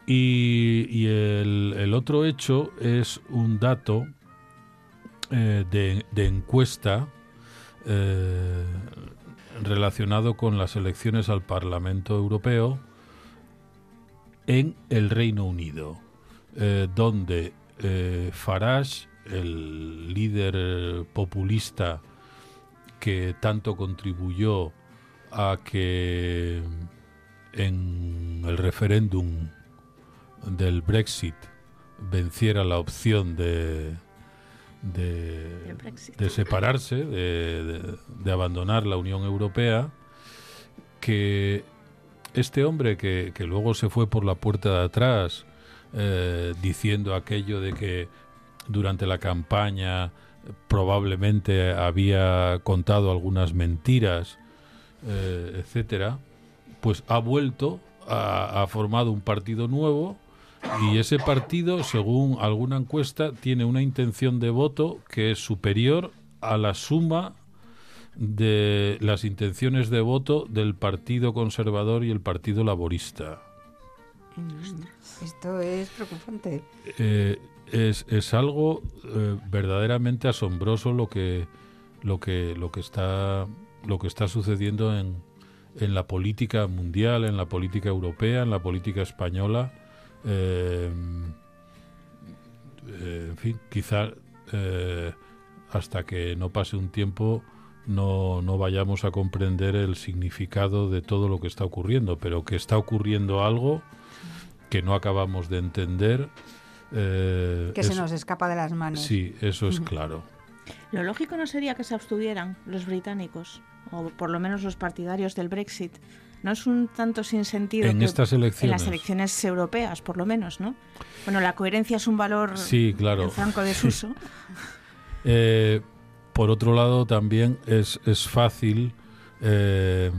Y, el, otro hecho es un dato eh, de, encuesta eh, relacionado con las elecciones al Parlamento Europeo en el Reino Unido, donde Farage el líder populista que tanto contribuyó a que en el referéndum del Brexit venciera la opción de, de, separarse, de, abandonar la Unión Europea, que este hombre que, luego se fue por la puerta de atrás eh, diciendo aquello de que durante la campaña probablemente había contado algunas mentiras, eh, etcétera, pues ha vuelto, ha, formado un partido nuevo y ese partido, según alguna encuesta, tiene una intención de voto que es superior a la suma de las intenciones de voto del Partido Conservador y el Partido Laborista. Esto es preocupante. Eh, es, es algo eh, verdaderamente asombroso lo que lo que lo que está lo que está sucediendo en, en la política mundial, en la política europea, en la política española. Eh, eh, en fin, quizá hasta que no pase un tiempo no, no vayamos a comprender el significado de todo lo que está ocurriendo, pero que está ocurriendo algo que no acabamos de entender eh, que se nos escapa de las manos. Sí, eso es claro. Lo lógico no sería que se abstuvieran los británicos, o por lo menos los partidarios del Brexit. No es un tanto sin sentido en estas elecciones. En las elecciones europeas, por lo menos, ¿no? Bueno, la coherencia es un valor sí, claro. franco desuso. (laughs) eh, por otro lado, también es, es fácil eh,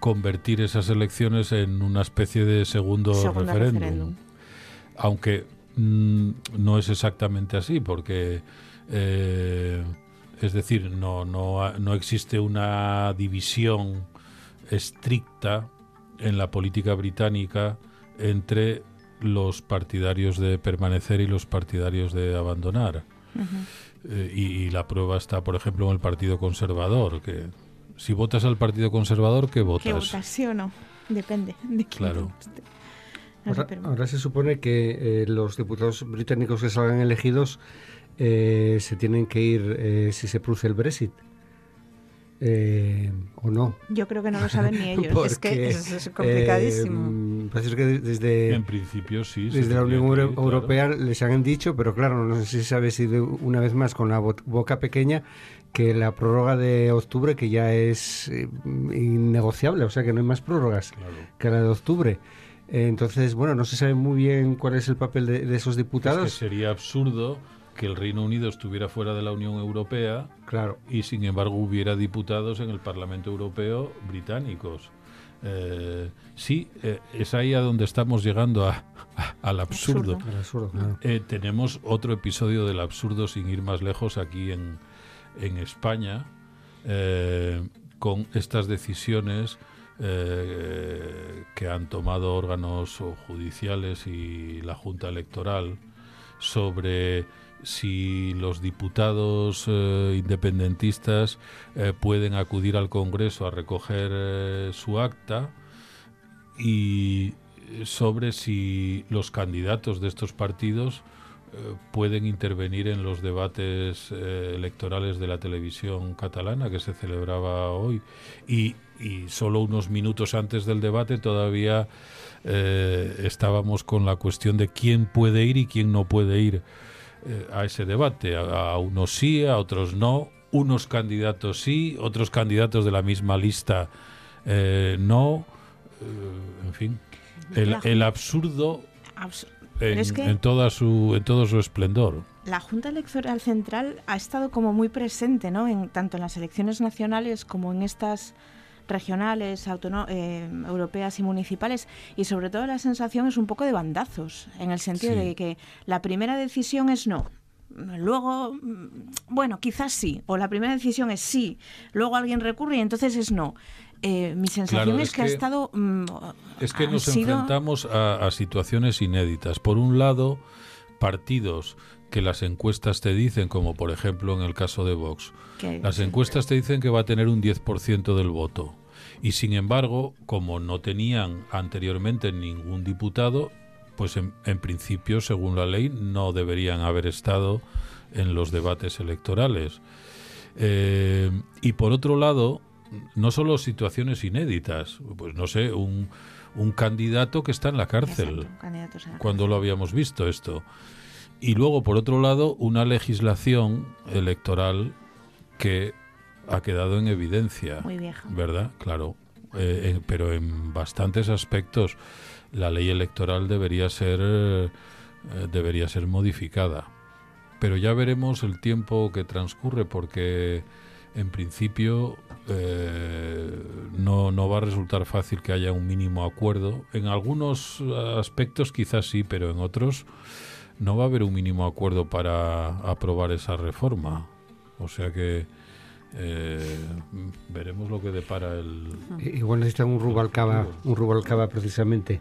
convertir esas elecciones en una especie de segundo, referéndum. Aunque Mm, no es exactamente así, porque eh, es decir, no, no, no existe una división estricta en la política británica entre los partidarios de permanecer y los partidarios de abandonar. Eh, y, la prueba está, por ejemplo, en el Partido Conservador, que si votas al Partido Conservador, ¿qué votas? ¿Qué votas, sí o no? Depende de Claro. Ahora, se supone que eh, los diputados británicos que salgan elegidos eh, se tienen que ir si se produce el Brexit. Eh, o no. Yo creo que no lo saben ni (laughs) ellos. es que es complicadísimo. Eh, parece que desde, en principio sí. Desde la Unión Europea les han dicho, pero claro, no sé si sabes si de una vez más con la boca pequeña que la prórroga de octubre que ya es eh, innegociable, o sea que no hay más prórrogas que la de octubre. Entonces, bueno, no se sabe muy bien cuál es el papel de, esos diputados. sería absurdo que el Reino Unido estuviera fuera de la Unión Europea claro. y sin embargo hubiera diputados en el Parlamento Europeo británicos. Eh, sí, eh, es ahí a donde estamos llegando a, al absurdo. Eh, tenemos otro episodio del absurdo sin ir más lejos aquí en, en España con estas decisiones que han tomado órganos judiciales y la Junta Electoral sobre si los diputados eh, independentistas eh, pueden acudir al Congreso a recoger eh, su acta y sobre si los candidatos de estos partidos pueden intervenir en los debates electorales de la televisión catalana que se celebraba hoy. Y, y solo unos minutos antes del debate todavía estábamos con la cuestión de quién puede ir y quién no puede ir eh, a ese debate. A, unos sí, a otros no. Unos candidatos sí, otros candidatos de la misma lista eh, no. Eh, en fin, el, absurdo en, toda su, en todo su esplendor. La Junta Electoral Central ha estado como muy presente, ¿no? En, tanto en las elecciones nacionales como en estas regionales, eh, europeas y municipales y sobre todo la sensación es un poco de bandazos, en el sentido de que la primera decisión es no. Luego, mm, bueno, quizás sí, o la primera decisión es sí, luego alguien recurre y entonces es no. Eh, mi sensación es, que, ha estado... Mm, es que nos enfrentamos a, a situaciones inéditas. Por un lado, partidos que las encuestas te dicen, como por ejemplo en el caso de Vox, las encuestas te dicen que va a tener un 10% del voto. Y sin embargo, como no tenían anteriormente ningún diputado, pues en, principio, según la ley, no deberían haber estado en los debates electorales. Eh, y por otro lado, no solo situaciones inéditas, pues no sé, un, un candidato que está en la cárcel. cuando lo habíamos visto esto? Y luego, por otro lado, una legislación electoral que ha quedado en evidencia. Muy vieja. ¿Verdad? Claro. Eh, pero en bastantes aspectos la ley electoral debería ser, eh, debería ser modificada. Pero ya veremos el tiempo que transcurre porque en principio eh, no, no va a resultar fácil que haya un mínimo acuerdo. En algunos aspectos quizás sí, pero en otros no va a haber un mínimo acuerdo para aprobar esa reforma. O sea que eh, veremos lo que depara el. Igual necesitan un Rubalcaba, un Rubalcaba precisamente.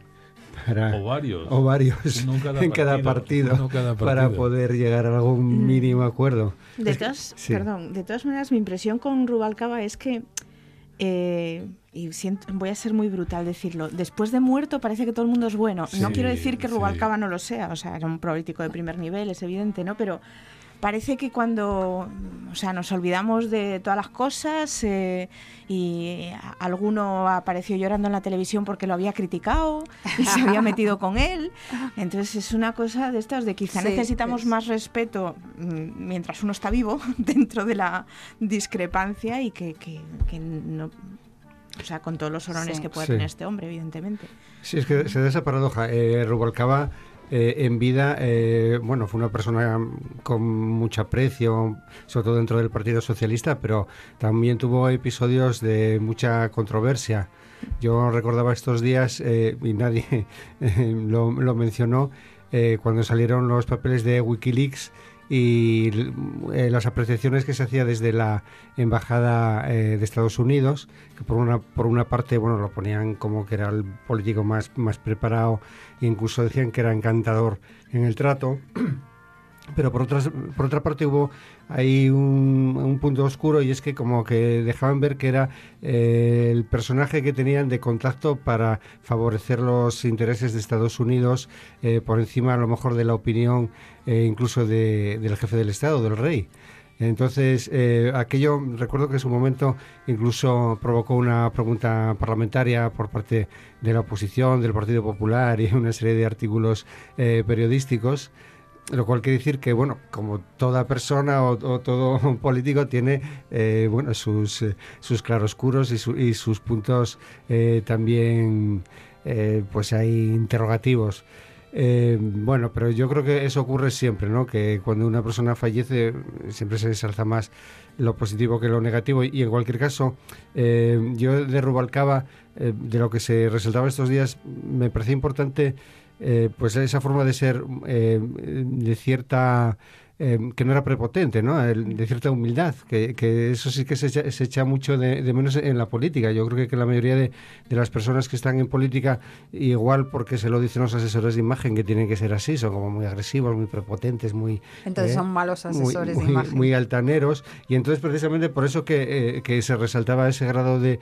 Para, o varios, o varios en cada partido, para poder llegar a algún mm. mínimo acuerdo. De todas, perdón, de todas maneras, mi impresión con Rubalcaba es que eh, y voy a ser muy brutal decirlo, después de muerto parece que todo el mundo es bueno. no quiero decir que Rubalcaba no lo sea, o sea, era un político de primer nivel, es evidente, ¿no? Pero parece que cuando o sea, nos olvidamos de todas las cosas eh, y alguno apareció llorando en la televisión porque lo había criticado y se había (laughs) metido con él. Entonces es una cosa de estas de quizá necesitamos más respeto mm, mientras uno está vivo (laughs) dentro de la discrepancia y que, que, no... O sea, con todos los honores que puede tener este hombre, evidentemente. Sí, es que se da esa paradoja. Eh, Rubalcaba eh, en vida, eh, bueno, fue una persona con mucho aprecio, sobre todo dentro del Partido Socialista, pero también tuvo episodios de mucha controversia. Yo recordaba estos días, eh, y nadie (laughs) lo, mencionó, cuando salieron los papeles de Wikileaks y las apreciaciones que se hacía desde la embajada de Estados Unidos, que por una por una parte bueno lo ponían como que era el político más más preparado incluso decían que era encantador en el trato. (clears throat) pero por, otras, por otra parte hubo ahí un, punto oscuro y es que como que dejaban ver que era eh, el personaje que tenían de contacto para favorecer los intereses de Estados Unidos eh, por encima a lo mejor de la opinión eh, incluso del jefe del Estado, del rey. Entonces, aquello, recuerdo que en su momento incluso provocó una pregunta parlamentaria por parte de la oposición, del Partido Popular y (laughs) una serie de artículos periodísticos. Lo cual quiere decir que, bueno, como toda persona o, todo (laughs) político tiene, eh, bueno, sus, eh, sus claroscuros y, y sus puntos eh, también, pues hay interrogativos. Bueno, pero yo creo que eso ocurre siempre, ¿no? Que cuando una persona fallece siempre se ensalza más lo positivo que lo negativo y en cualquier caso yo de Rubalcaba de lo que se resaltaba estos días me parece importante eh, pues esa forma de ser eh, de cierta eh, que no era prepotente, ¿no? de cierta humildad, que, eso sí que se echa, mucho de, menos en la política. Yo creo que, la mayoría de, las personas que están en política, igual porque se lo dicen los asesores de imagen, que tienen que ser así, son como muy agresivos, muy prepotentes, muy... Entonces son malos asesores muy, de imagen. Muy altaneros, y entonces precisamente por eso que, se resaltaba ese grado de,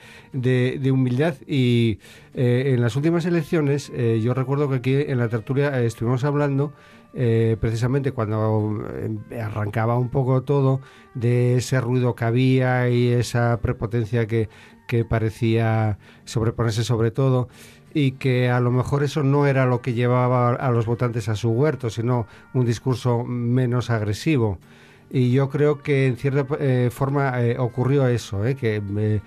humildad y en las últimas elecciones, yo recuerdo que aquí en la tertulia estuvimos hablando eh, precisamente cuando eh, arrancaba un poco todo de ese ruido que había y esa prepotencia que, que parecía sobreponerse sobre todo y que a lo mejor eso no era lo que llevaba a los votantes a su huerto, sino un discurso menos agresivo. Y yo creo que en cierta eh, forma ocurrió eso, que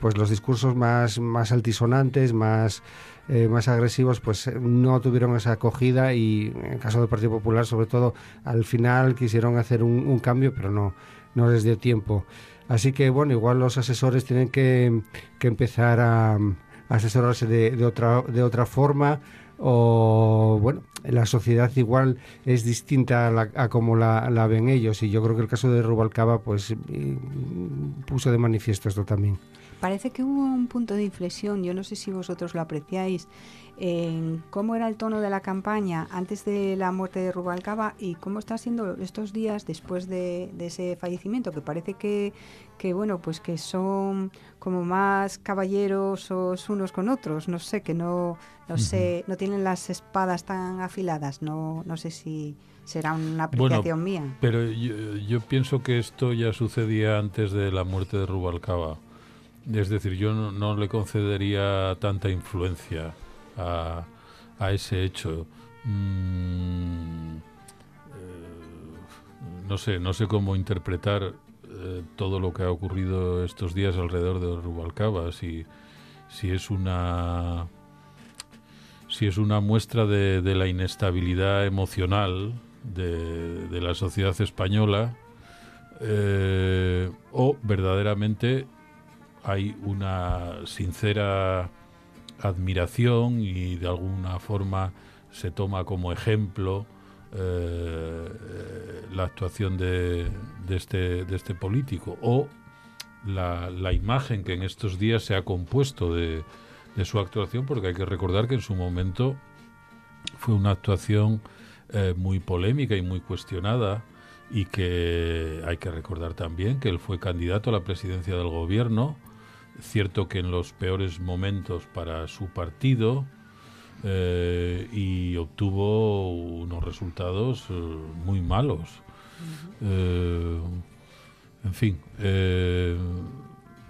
pues los discursos más, más altisonantes, más eh, más agresivos pues eh, no tuvieron esa acogida y en el caso del Partido Popular sobre todo al final quisieron hacer un, cambio pero no, no les dio tiempo. Así que bueno, igual los asesores tienen que, empezar a, asesorarse de, otra, de otra forma o bueno, la sociedad igual es distinta a, como la, la, ven ellos y yo creo que el caso de Rubalcaba pues puso de manifiesto esto también. Parece que hubo un punto de inflexión, yo no sé si vosotros lo apreciáis, en cómo era el tono de la campaña antes de la muerte de Rubalcaba y cómo está siendo estos días después de, ese fallecimiento, que parece que, que, bueno, pues que son como más caballeros unos con otros, no sé, que no, no sé, no tienen las espadas tan afiladas, no, no sé si será una apreciación mía. Pero yo, yo pienso que esto ya sucedía antes de la muerte de Rubalcaba es decir, yo no, le concedería tanta influencia a, ese hecho. Mm, eh, no sé, no sé cómo interpretar eh, todo lo que ha ocurrido estos días alrededor de Rubalcaba, si, si es una si es una muestra de, la inestabilidad emocional de, la sociedad española eh, o verdaderamente hay una sincera admiración y de alguna forma se toma como ejemplo eh, la actuación de, este, de este político o la, imagen que en estos días se ha compuesto de, su actuación, porque hay que recordar que en su momento fue una actuación eh, muy polémica y muy cuestionada y que hay que recordar también que él fue candidato a la presidencia del gobierno cierto que en los peores momentos para su partido eh, y obtuvo unos resultados eh, muy malos. Eh, en fin,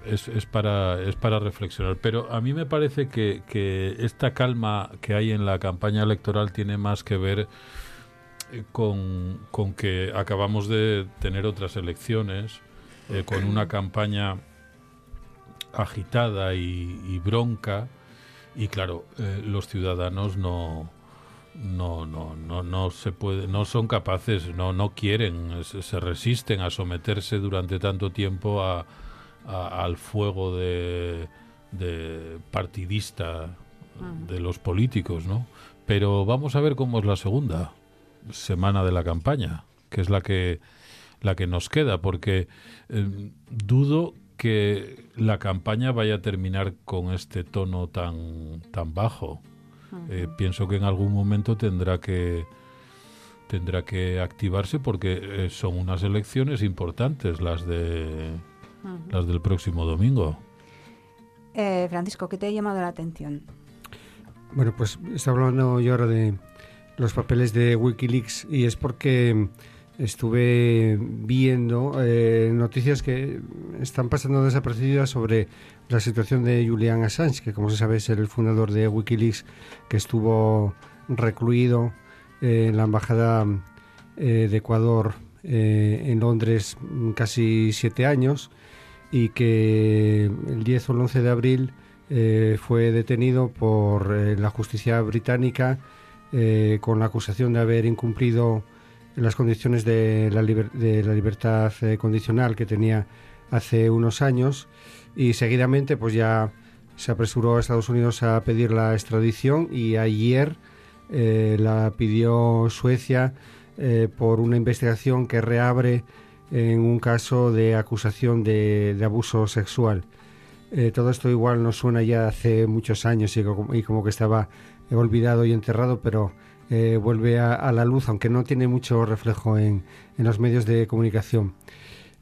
es, es, para, es para reflexionar. Pero a mí me parece que, que esta calma que hay en la campaña electoral tiene más que ver con, con que acabamos de tener otras elecciones, con una campaña agitada y, bronca y claro eh, los ciudadanos no no, no, no, no se puede, no son capaces, no, no quieren, se, resisten a someterse durante tanto tiempo a, al fuego de, de partidista de los políticos, ¿no? Pero vamos a ver cómo es la segunda semana de la campaña, que es la que la que nos queda, porque eh, dudo que la campaña vaya a terminar con este tono tan, tan bajo. Eh, pienso que en algún momento tendrá que, tendrá que activarse porque eh, son unas elecciones importantes las de las del próximo domingo. Eh, Francisco, ¿qué te ha llamado la atención? Bueno, pues está hablando yo ahora de los papeles de Wikileaks y es porque estuve viendo eh, noticias que están pasando desapercibidas sobre la situación de Julian Assange, que como se sabe es el fundador de Wikileaks, que estuvo recluido en la embajada eh, de Ecuador eh, en Londres casi siete años y que el 10 o el 11 de abril fue detenido por la justicia británica con la acusación de haber incumplido las condiciones de la, de la libertad eh, condicional que tenía hace unos años y seguidamente pues ya se apresuró a Estados Unidos a pedir la extradición y ayer eh, la pidió Suecia eh, por una investigación que reabre en un caso de acusación de, de abuso sexual. todo esto igual nos suena ya hace muchos años y y como que estaba olvidado y enterrado, pero eh, vuelve a, la luz, aunque no tiene mucho reflejo en, los medios de comunicación.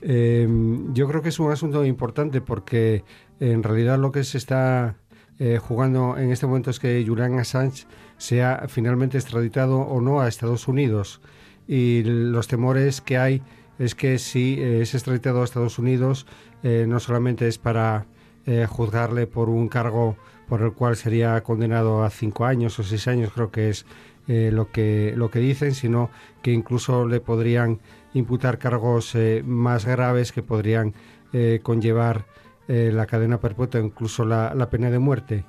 Eh, yo creo que es un asunto importante porque en realidad lo que se está eh, jugando en este momento es que Julian Assange sea finalmente extraditado o no a Estados Unidos. Y los temores que hay es que si es extraditado a Estados Unidos, no solamente es para juzgarle por un cargo por el cual sería condenado a cinco años o seis años, creo que es eh, lo, que, lo que dicen, sino que incluso le podrían imputar cargos eh, más graves que podrían eh, conllevar la cadena perpetua, incluso la, la pena de muerte.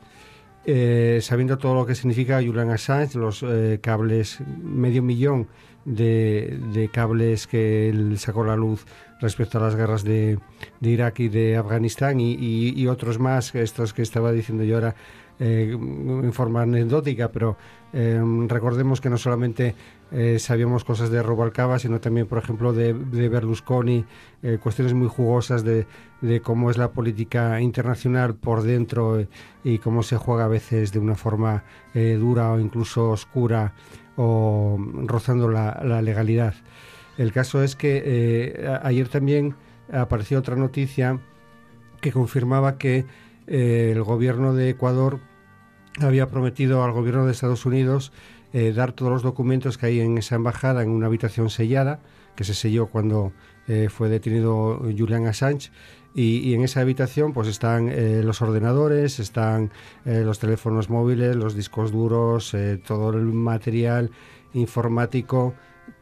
sabiendo todo lo que significa Julian Assange, los cables, medio millón de, de, cables que él sacó a la luz respecto a las guerras de, de Irak y de Afganistán y, y, otros más, estos que estaba diciendo yo ahora en forma anecdótica, pero Em, recordemos que no solamente eh, sabíamos cosas de Robalcaba, sino también, por ejemplo, de, Berlusconi, eh, cuestiones muy jugosas de, cómo es la política internacional por dentro eh, y cómo se juega a veces de una forma dura o incluso oscura o rozando la, la legalidad. El caso es que ayer también apareció otra noticia que confirmaba que el gobierno de Ecuador había prometido al gobierno de Estados Unidos eh, dar todos los documentos que hay en esa embajada en una habitación sellada, que se selló cuando eh, fue detenido Julian Assange. Y, en esa habitación pues están eh, los ordenadores, están los teléfonos móviles, los discos duros, todo el material informático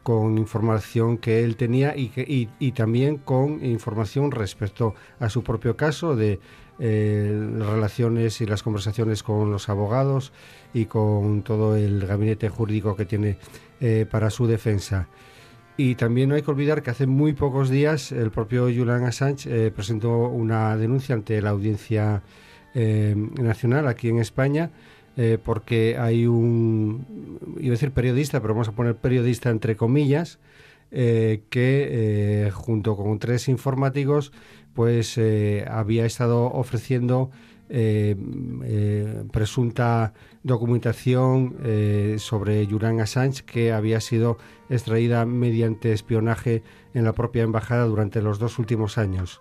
con información que él tenía y, y también con información respecto a su propio caso de eh, relaciones y las conversaciones con los abogados y con todo el gabinete jurídico que tiene eh, para su defensa. Y también no hay que olvidar que hace muy pocos días el propio Julian Assange eh, presentó una denuncia ante la Audiencia Nacional aquí en España porque hay un, iba a decir periodista, pero vamos a poner periodista entre comillas, que junto con tres informáticos pues había estado ofreciendo eh, eh, presunta documentación sobre Julian Assange que había sido extraída mediante espionaje en la propia embajada durante los dos últimos años.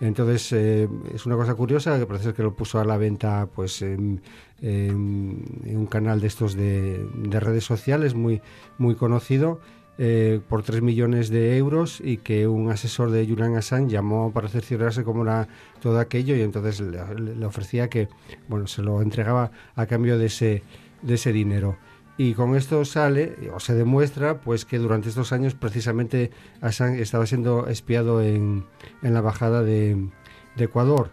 Entonces es una cosa curiosa que parece que lo puso a la venta pues en, un canal de estos de, de redes sociales muy, muy conocido eh, por 3 millones de euros y que un asesor de Julian Assange llamó para cerciorarse cómo era todo aquello y entonces le, ofrecía que bueno se lo entregaba a cambio de ese, de ese dinero. Y con esto sale, o se demuestra, pues que durante estos años precisamente Assange estaba siendo espiado en, en la embajada de, de Ecuador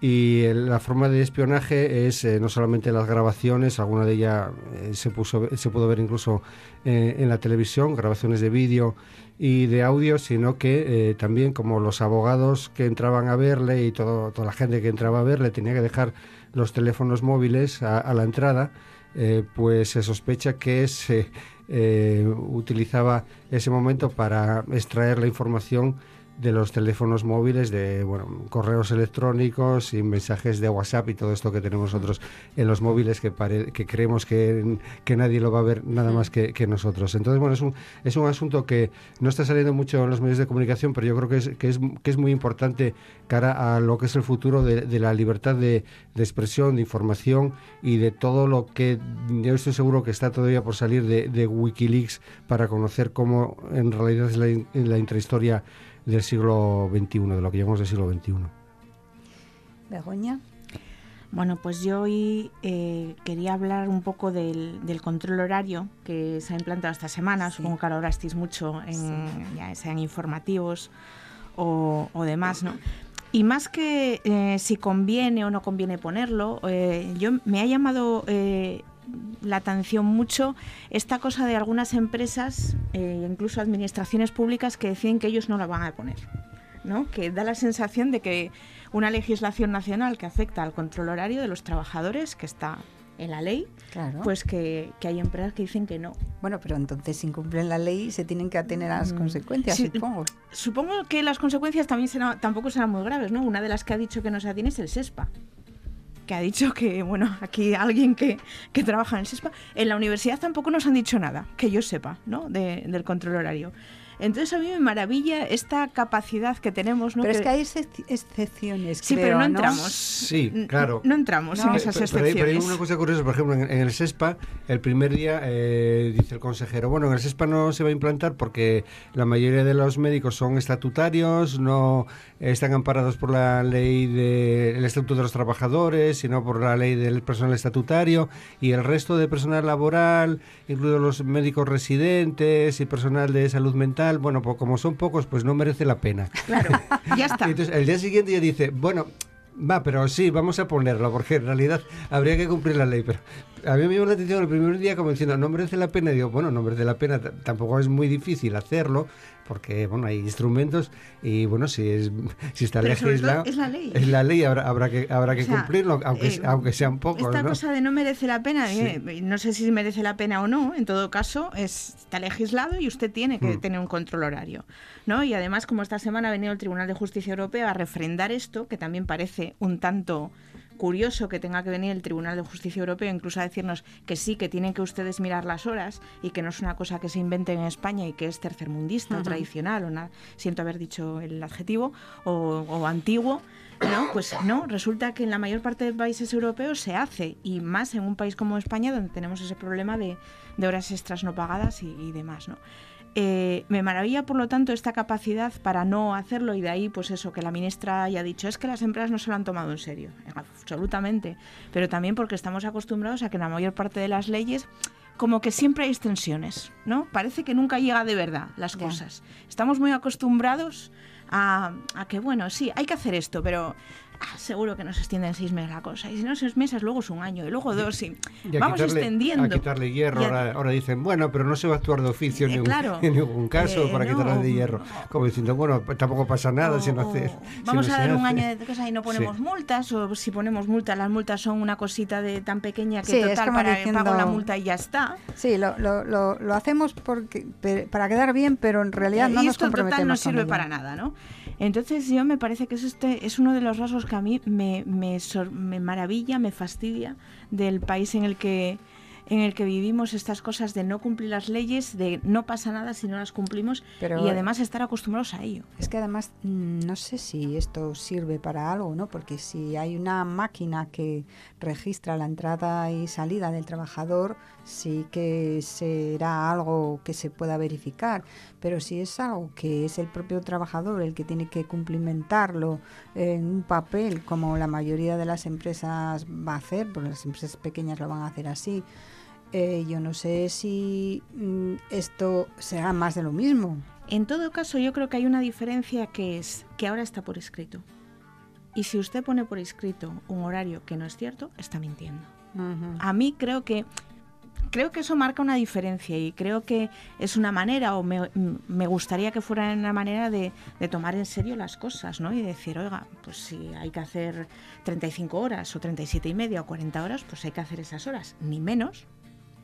y la forma de espionaje es eh, no solamente las grabaciones, alguna de ellas eh, se, puso, se pudo ver incluso eh, en la televisión, grabaciones de vídeo y de audio, sino que también como los abogados que entraban a verle y todo, toda la gente que entraba a verle tenía que dejar los teléfonos móviles a, la entrada, pues se sospecha que se utilizaba ese momento para extraer la información de los teléfonos móviles, de bueno, correos electrónicos y mensajes de WhatsApp y todo esto que tenemos nosotros en los móviles que, que creemos que, que, nadie lo va a ver nada más que, nosotros. Entonces, bueno, es un, es un asunto que no está saliendo mucho en los medios de comunicación, pero yo creo que es, que es, que es muy importante cara a lo que es el futuro de, la libertad de, expresión, de información y de todo lo que yo estoy seguro que está todavía por salir de, Wikileaks para conocer cómo en realidad es la, la intrahistoria del siglo XXI, de lo que llamamos del siglo XXI. Begoña. Bueno, pues yo hoy eh, quería hablar un poco del, control horario que se ha implantado esta semana. Supongo que ahora estéis mucho en, ya sean informativos o, demás, ¿no? Y más que eh, si conviene o no conviene ponerlo, eh, yo me ha llamado la atención mucho esta cosa de algunas empresas, e incluso administraciones públicas, que deciden que ellos no la van a poner. ¿no? Que da la sensación de que una legislación nacional que afecta al control horario de los trabajadores, que está en la ley, pues que, hay empresas que dicen que no. Bueno, pero entonces si incumplen la ley se tienen que atener a las mm, consecuencias, supongo. Supongo que las consecuencias también tampoco serán muy graves, ¿no? Una de las que ha dicho que no se atiene es el SESPA que ha dicho que, bueno, aquí alguien que, que, trabaja en el SESPA, en la universidad tampoco nos han dicho nada, que yo sepa, ¿no? del control horario. Entonces a mí me maravilla esta capacidad que tenemos. ¿no? Pero es que hay excepciones. Sí, pero no entramos. Sí, claro. No, entramos en esas excepciones. Pero hay, una cosa curiosa, por ejemplo, en, el SESPA, el primer día eh, dice el consejero, bueno, en el SESPA no se va a implantar porque la mayoría de los médicos son estatutarios, no están amparados por la ley del Estatuto de los Trabajadores, sino por la ley del personal estatutario, y el resto de personal laboral, incluidos los médicos residentes y personal de salud mental, bueno, pues como son pocos, pues no merece la pena. Claro, ya está. (laughs) Entonces, el día siguiente ya dice, bueno, va, pero sí, vamos a ponerlo, porque en realidad habría que cumplir la ley, pero a mí me llamó la atención el primer día como diciendo, no merece la pena, y digo, bueno, no merece la pena, tampoco es muy difícil hacerlo, porque bueno hay instrumentos y bueno si es si está legislado es la ley. es la ley habrá, habrá que habrá que cumplirlo aunque eh, aunque sean pocos esta cosa de no merece la pena eh, no sé si merece la pena o no en todo caso está legislado y usted tiene que mm. tener un control horario no y además como esta semana ha venido el Tribunal de Justicia Europeo a refrendar esto que también parece un tanto curioso que tenga que venir el Tribunal de Justicia Europeo incluso a decirnos que sí, que tienen que ustedes mirar las horas y que no es una cosa que se invente en España y que es tercermundista o tradicional, o nada, siento haber dicho el adjetivo, o, antiguo. No, pues no, resulta que en la mayor parte de países europeos se hace, y más en un país como España, donde tenemos ese problema de, horas extras no pagadas y, y demás, ¿no? Eh, me maravilla, por lo tanto, esta capacidad para no hacerlo y de ahí, pues eso, que la ministra haya dicho, es que las empresas no se lo han tomado en serio, absolutamente, pero también porque estamos acostumbrados a que en la mayor parte de las leyes como que siempre hay extensiones, ¿no? Parece que nunca llega de verdad las cosas. Estamos muy acostumbrados a, a, que, bueno, sí, hay que hacer esto, pero Ah, seguro que nos extienden seis meses la cosa. Y si no seis meses, luego es un año, y luego dos, y, vamos extendiendo. A quitarle hierro, ahora, dicen, bueno, pero no se va a actuar de oficio en, ningún, caso eh, para quitarle de hierro. Como diciendo, bueno, tampoco pasa nada si no hace. Vamos a dar un año de cosa y no ponemos multas, o si ponemos multas, las multas son una cosita de tan pequeña que total para diciendo... pago la multa y ya está. Sí, lo, lo, lo, hacemos porque, para quedar bien, pero en realidad no y nos esto total no sirve para nada, ¿no? Entonces yo me parece que es, este, es uno de los rasgos que a mí me, me, me maravilla, me fastidia del país en el que en el que vivimos estas cosas de no cumplir las leyes, de no pasa nada si no las cumplimos y además estar acostumbrados a ello. Es que además mm, no sé si esto sirve para algo, ¿no? Porque si hay una máquina que registra la entrada y salida del trabajador, sí que será algo que se pueda verificar, pero si es algo que es el propio trabajador el que tiene que cumplimentarlo en un papel, como la mayoría de las empresas va a hacer, porque las empresas pequeñas lo van a hacer así, eh, yo no sé si mm, esto será más de lo mismo. En todo caso, yo creo que hay una diferencia que es que ahora está por escrito. Y si usted pone por escrito un horario que no es cierto, está mintiendo. A mí creo que creo que eso marca una diferencia y creo que es una manera, o me, me gustaría que fuera una manera de, de, tomar en serio las cosas, ¿no? Y decir, oiga, pues si hay que hacer 35 horas o 37 y media o 40 horas, pues hay que hacer esas horas, ni menos,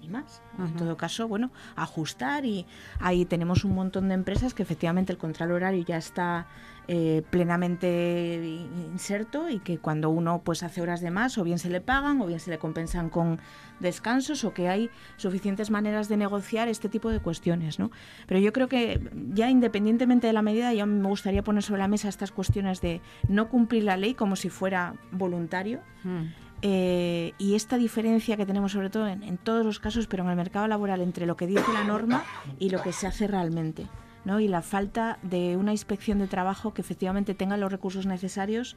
y más. En todo caso, bueno, ajustar y ahí tenemos un montón de empresas que efectivamente el control horario ya está eh, plenamente inserto y que cuando uno pues hace horas de más o bien se le pagan o bien se le compensan con descansos o que hay suficientes maneras de negociar este tipo de cuestiones, ¿no? Pero yo creo que ya independientemente de la medida, ya me gustaría poner sobre la mesa estas cuestiones de no cumplir la ley como si fuera voluntario. Hmm. Eh, y esta diferencia que tenemos sobre todo en, todos los casos, pero en el mercado laboral, entre lo que dice la norma y lo que se hace realmente. ¿no? Y la falta de una inspección de trabajo que efectivamente tenga los recursos necesarios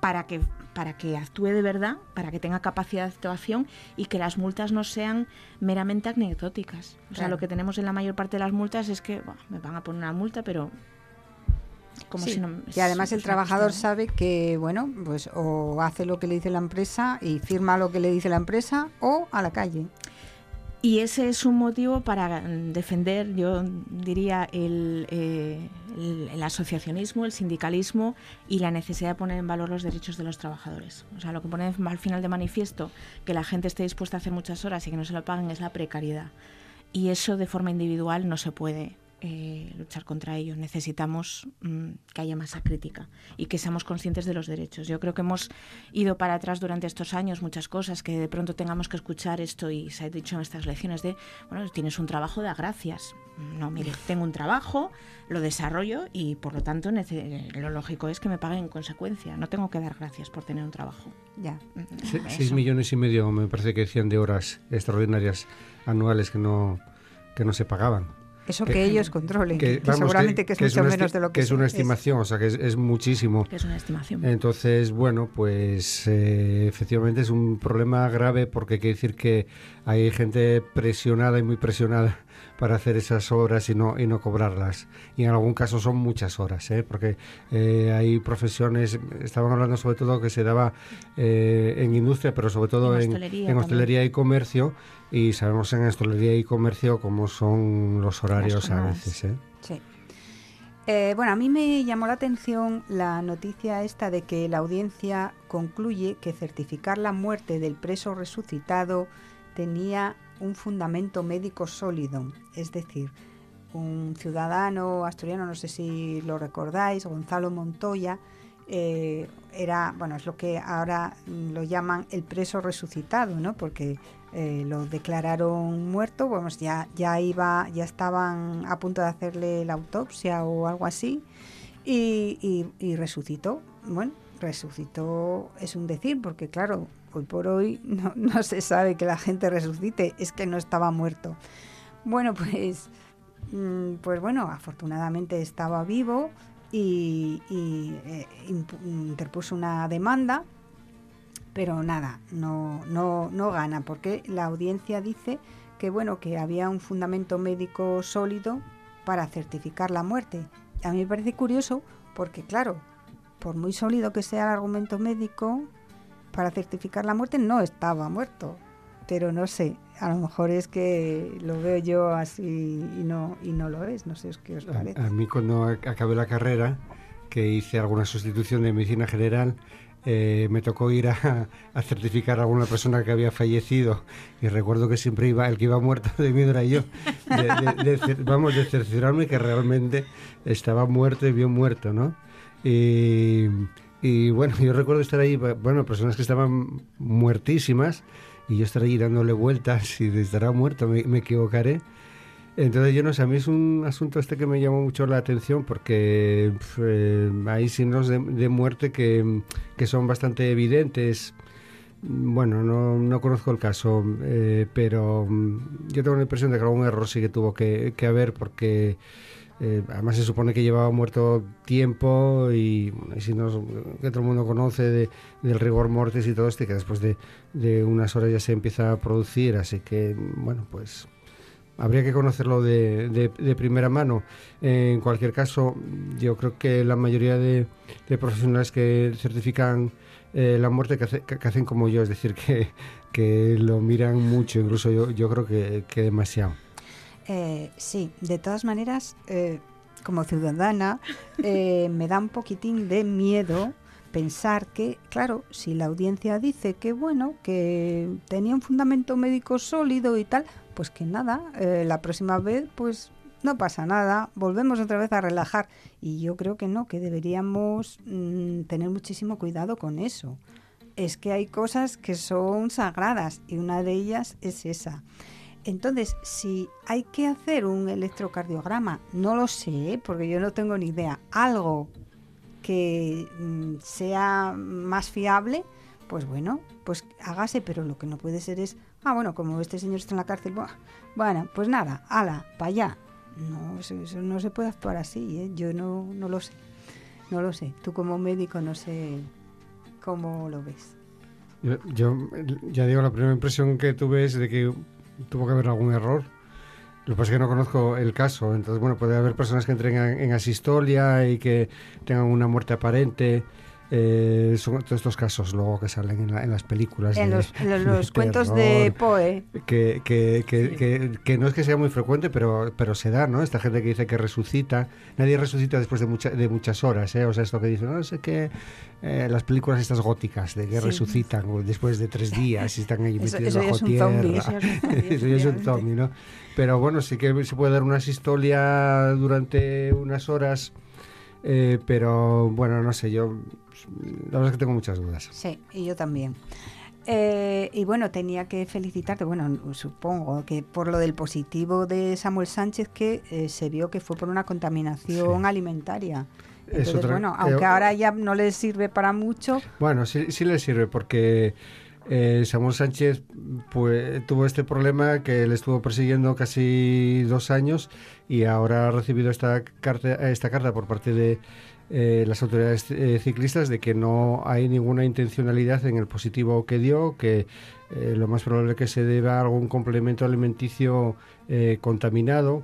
para que, para que actúe de verdad, para que tenga capacidad de actuación y que las multas no sean meramente anecdóticas. O sea, lo que tenemos en la mayor parte de las multas es que me van a poner una multa, pero y además el trabajador sabe que, bueno, pues o hace lo que le dice la empresa y firma lo que le dice la empresa o a la calle. Y ese es un motivo para defender, yo diría, el, eh, el, asociacionismo, el sindicalismo y la necesidad de poner en valor los derechos de los trabajadores. O sea, lo que pone al final de manifiesto que la gente esté dispuesta a hacer muchas horas y que no se lo paguen es la precariedad. Y eso de forma individual no se puede eh, luchar contra ello. Necesitamos mm, que haya masa crítica y que seamos conscientes de los derechos. Yo creo que hemos ido para atrás durante estos años muchas cosas, que de pronto tengamos que escuchar esto y se ha dicho en estas lecciones de, bueno, tienes un trabajo, de gracias. No, mire, tengo un trabajo, lo desarrollo y por lo tanto lo lógico es que me paguen en consecuencia. No tengo que dar gracias por tener un trabajo. Ya. Mm, seis millones y medio me parece que decían de horas extraordinarias anuales que no, que no se pagaban. Eso que, ellos controlen, que, seguramente que, es mucho menos de lo que, que es una estimación, o sea, que es, muchísimo. es una estimación. Entonces, bueno, pues eh, efectivamente es un problema grave porque quiere decir que hay gente presionada y muy presionada (laughs) para hacer esas horas y no, y no cobrarlas. Y en algún caso son muchas horas, ¿eh? porque eh, hay profesiones, estaban hablando sobre todo que se daba eh, en industria, pero sobre todo en, en hostelería, y comercio, y sabemos en hostelería y comercio cómo son los horarios a veces. ¿eh? Sí. bueno, a mí me llamó la atención la noticia esta de que la audiencia concluye que certificar la muerte del preso resucitado tenía un fundamento médico sólido, es decir, un ciudadano asturiano, no sé si lo recordáis, Gonzalo Montoya, eh, era, bueno, es lo que ahora lo llaman el preso resucitado, ¿no? Porque eh, lo declararon muerto, vamos, ya, ya iba, ya estaban a punto de hacerle la autopsia o algo así, y, y resucitó. Bueno, resucitó es un decir, porque claro, hoy por hoy (laughs) no, se sabe que la gente resucite, es que no estaba muerto. Bueno, pues, mm, pues bueno, afortunadamente estaba vivo y, eh, interpuso una demanda, pero nada, no, no, no gana, porque la audiencia dice que bueno, que había un fundamento médico sólido para certificar la muerte. A mí me parece curioso porque, claro, por muy sólido que sea el argumento médico, para certificar la muerte no estaba muerto. Pero no sé, a lo mejor es que lo veo yo así y no, y no lo es, no sé qué os parece. A, mí cuando acabé la carrera, que hice alguna sustitución de medicina general, eh, me tocó ir a, (laughs) certificar a alguna persona que había fallecido y recuerdo que siempre iba, el que iba muerto de miedo era yo. (laughs) vamos, de cerciorarme que realmente estaba muerto y bien muerto, ¿no? Y bueno, yo recuerdo estar ahí, bueno, personas que estaban muertísimas y yo estar ahí dándole vueltas y estará muerto, me, equivocaré. Entonces yo no sé, a mí es un asunto este que me llamó mucho la atención porque eh, hay signos de, muerte que, que, son bastante evidentes. Bueno, no, no conozco el caso, eh, pero mm, yo tengo la impresión de que algún error sí que tuvo que, que haber porque eh, además se supone que llevaba muerto tiempo y, si no, que todo el mundo conoce del rigor mortis y todo este, que después de, unas horas ya se empieza a producir, así que bueno, pues habría que conocerlo de, primera mano. en cualquier caso, yo creo que la mayoría de, profesionales que certifican eh, la muerte que, hacen como yo, es decir, que, lo miran mucho, incluso yo, creo que, demasiado. Eh, sí, de todas maneras, eh, como ciudadana, me da un poquitín de miedo pensar que, claro, si la audiencia dice que, bueno, que tenía un fundamento médico sólido y tal, pues que nada, eh, la próxima vez, pues no pasa nada, volvemos otra vez a relajar. Y yo creo que no, que deberíamos mm, tener muchísimo cuidado con eso. Es que hay cosas que son sagradas y una de ellas es esa. Entonces, si hay que hacer un electrocardiograma, no lo sé, porque yo no tengo ni idea, algo que mm, sea más fiable, pues bueno, pues hágase, pero lo que no puede ser es, ah, bueno, como este señor está en la cárcel, bueno, pues nada, ala, para allá. No, eso, no se puede actuar así, ¿eh? yo no, no lo sé, no lo sé. Tú como médico no sé cómo lo ves. Yo, yo ya digo, la primera impresión que tuve es de que tuvo que haber algún error. Lo que pasa es que no conozco el caso, entonces, bueno, puede haber personas que entren en asistolia y que tengan una muerte aparente eh, son todos estos casos luego que salen en, las películas. En (laughs) los, cuentos de Poe. Que, que, que, que, no es que sea muy frecuente, pero, pero se da, ¿no? Esta gente que dice que resucita. Nadie resucita después de, mucha, de muchas horas, ¿eh? O sea, esto que dicen, no sé qué. Eh, las películas estas góticas de que resucitan después de tres días y están ahí metidos bajo tierra. eso es un (laughs) zombie, ¿no? Pero bueno, sí que se puede dar una sistolia durante unas horas. Eh, pero bueno, no sé, yo la verdad es que tengo muchas dudas. Sí, y yo también. Eh, y bueno, tenía que felicitarte, bueno, supongo que por lo del positivo de Samuel Sánchez, que eh, se vio que fue por una contaminación alimentaria. Entonces, bueno, aunque ahora ya no le sirve para mucho. Bueno, sí, sí le sirve porque eh, Samuel Sánchez pues, tuvo este problema que le estuvo persiguiendo casi dos años y ahora ha recibido esta carta, esta carta por parte de eh, las autoridades eh, ciclistas de que no hay ninguna intencionalidad en el positivo que dio, que lo más probable que se deba a algún complemento alimenticio contaminado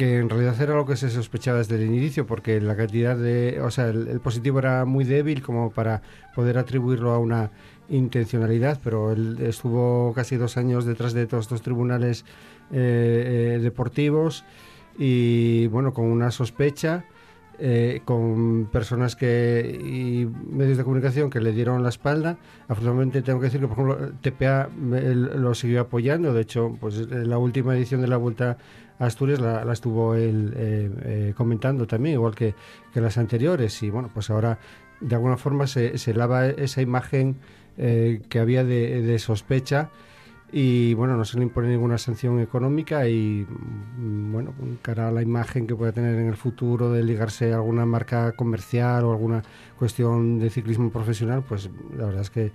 que en realidad era lo que se sospechaba desde el inicio, porque la cantidad de, o sea, el positivo era muy débil como para poder atribuirlo a una intencionalidad, pero él estuvo casi dos años detrás de todos estos tribunales eh, eh, deportivos y bueno, con una sospecha. Eh, con personas que y medios de comunicación que le dieron la espalda. Afortunadamente tengo que decir que, por ejemplo, TPA lo siguió apoyando. De hecho, pues la última edición de la Vuelta a Asturias la, estuvo él comentando también, igual que, que, las anteriores. Y bueno, pues ahora de alguna forma se, se lava esa imagen eh, que había de, sospecha y bueno, no se le impone ninguna sanción económica y mm, bueno, cara a la imagen que pueda tener en el futuro de ligarse a alguna marca comercial o alguna cuestión de ciclismo profesional, pues la verdad es que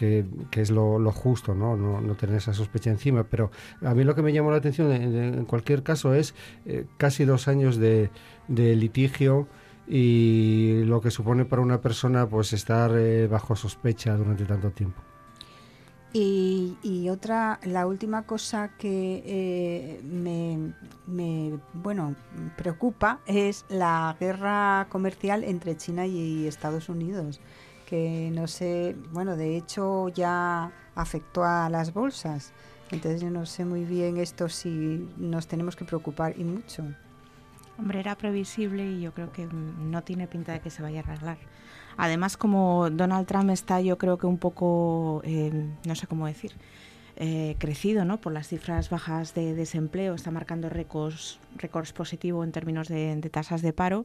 que, es lo, justo, ¿no? ¿no? tener esa sospecha encima. Pero a mí lo que me llamó la atención en, cualquier caso es eh, casi dos años de, de litigio y lo que supone para una persona pues estar eh, bajo sospecha durante tanto tiempo. Y, otra, la última cosa que eh, me, me, bueno, preocupa es la guerra comercial entre China y Estados Unidos, que no sé, bueno, de hecho ya afectó a las bolsas. Entonces yo no sé muy bien esto si nos tenemos que preocupar y mucho. Hombre, era previsible y yo creo que no tiene pinta de que se vaya a arreglar. Además, como Donald Trump está, yo creo que un poco, eh, no sé cómo decir, eh, crecido ¿no? por las cifras bajas de desempleo, está marcando récords, récords positivos en términos de, tasas de paro,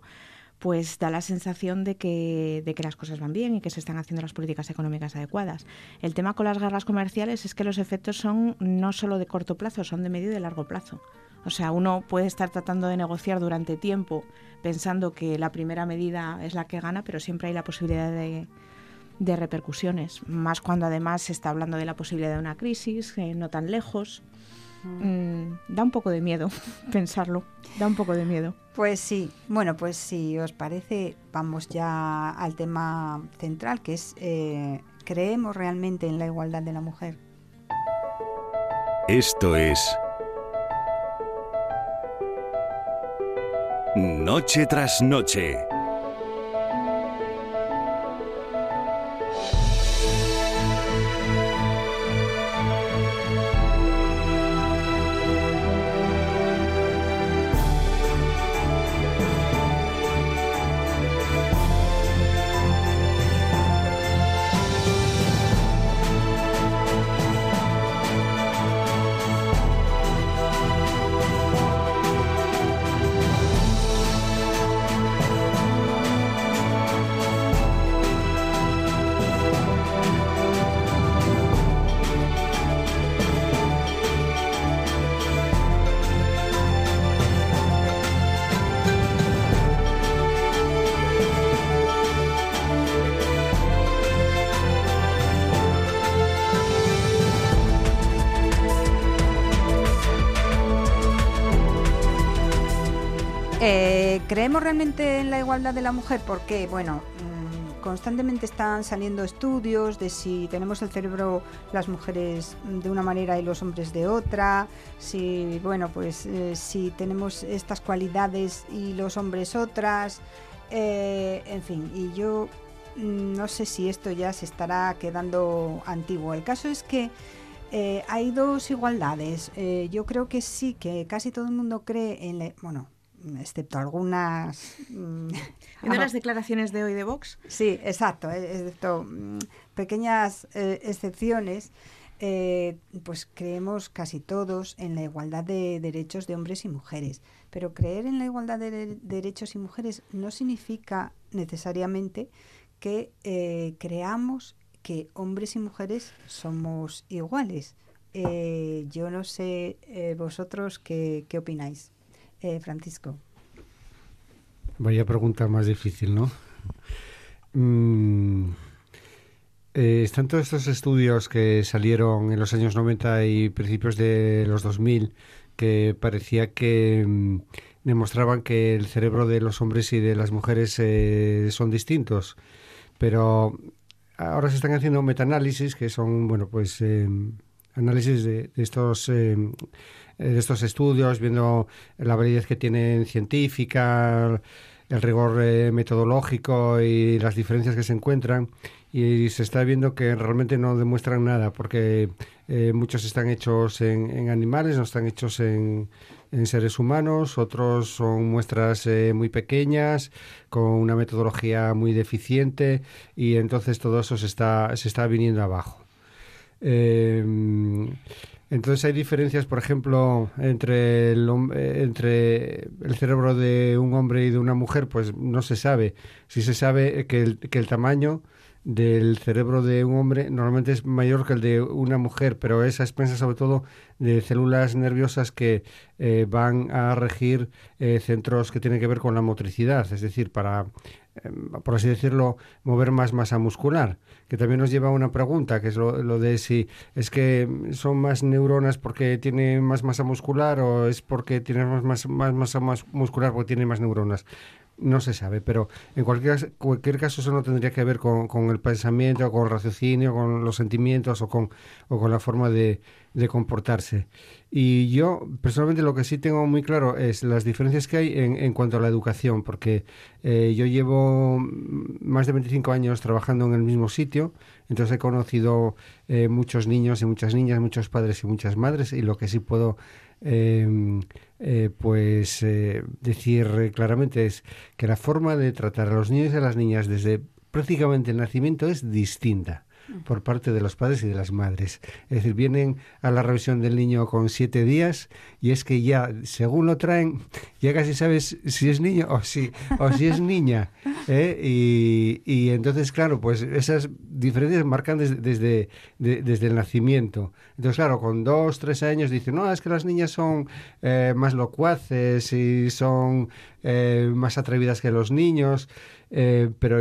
pues da la sensación de que, de que las cosas van bien y que se están haciendo las políticas económicas adecuadas. El tema con las guerras comerciales es que los efectos son no solo de corto plazo, son de medio y de largo plazo. O sea, uno puede estar tratando de negociar durante tiempo pensando que la primera medida es la que gana, pero siempre hay la posibilidad de, repercusiones, más cuando además se está hablando de la posibilidad de una crisis, eh, no tan lejos. Mm, da un poco de miedo (laughs) pensarlo, da un poco de miedo. Pues sí, bueno, pues si os parece, vamos ya al tema central, que es, eh, ¿creemos realmente en la igualdad de la mujer? Esto es Noche tras noche. ¿Creemos realmente en la igualdad de la mujer? Porque, bueno, mm, constantemente están saliendo estudios de si tenemos el cerebro las mujeres de una manera y los hombres de otra, si, bueno, pues eh, si tenemos estas cualidades y los hombres otras, eh, en fin, y yo mm, no sé si esto ya se estará quedando antiguo. El caso es que hay dos igualdades. yo creo que sí, que casi todo el mundo cree en, la, bueno, excepto algunas... Mm, (laughs) ¿En (laughs) las declaraciones de hoy de Vox? Sí, exacto, eh, excepto mm, pequeñas eh, excepciones, eh, pues creemos casi todos en la igualdad de derechos de hombres y mujeres. Pero creer en la igualdad de, derechos y mujeres no significa necesariamente que creamos que hombres y mujeres somos iguales. yo no sé vosotros qué, qué opináis. Eh, Francisco. Vaya pregunta más difícil, ¿no? Mm, eh, están todos estos estudios que salieron en los años 90 y principios de los 2000 que parecía que mm, demostraban que el cerebro de los hombres y de las mujeres eh, son distintos. Pero ahora se están haciendo metaanálisis que son, bueno, pues análisis de, estos estos estudios, viendo la validez que tienen científica, el rigor eh, metodológico y las diferencias que se encuentran y se está viendo que realmente no demuestran nada porque eh, muchos están hechos en, animales, no están hechos en, en, seres humanos, otros son muestras muy pequeñas con una metodología muy deficiente y entonces todo eso se está, se está viniendo abajo. Entonces hay diferencias, por ejemplo, entre el, eh, entre el cerebro de un hombre y de una mujer, pues no se sabe. Si se sabe que el, que el tamaño del cerebro de un hombre normalmente es mayor que el de una mujer, pero esa expensa sobre todo de células nerviosas que eh, van a regir eh, centros que tienen que ver con la motricidad, es decir, para Em, por así decirlo, mover más masa muscular, que también nos lleva a una pregunta, que es lo, de si es que son más neuronas porque tiene más masa muscular o es porque tiene más, más, masa muscular porque tiene más neuronas. No se sabe, pero en cualquier, cualquier caso eso no tendría que ver con, con el pensamiento, con el raciocinio, con los sentimientos o con, o con la forma de, de comportarse. Y yo personalmente lo que sí tengo muy claro es las diferencias que hay en, en cuanto a la educación, porque eh, yo llevo más de 25 años trabajando en el mismo sitio, entonces he conocido eh, muchos niños y muchas niñas, muchos padres y muchas madres, y lo que sí puedo em, eh, pues decir claramente es que la forma de tratar a los niños y a las niñas desde prácticamente el nacimiento es distinta por parte de los padres y de las madres. Es decir, vienen a la revisión del niño con siete días y es que ya, según lo traen, ya casi sabes si es niño o si, o si es niña. ¿eh? Y, entonces, claro, pues esas diferencias marcan desde, desde, el nacimiento. Entonces, claro, con dos, tres años dicen, no, es que las niñas son eh, más locuaces y son eh, más atrevidas que los niños. pero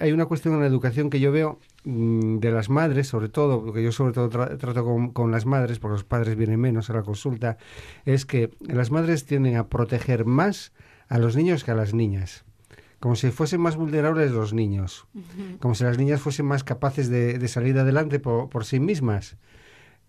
hay una cuestión en la educación que yo veo de las madres, sobre todo, porque yo sobre todo trato con, con, las madres, porque los padres vienen menos a la consulta, es que las madres tienden a proteger más a los niños que a las niñas. Como si fuesen más vulnerables los niños. Como si las niñas fuesen más capaces de, de salir adelante por, por sí mismas.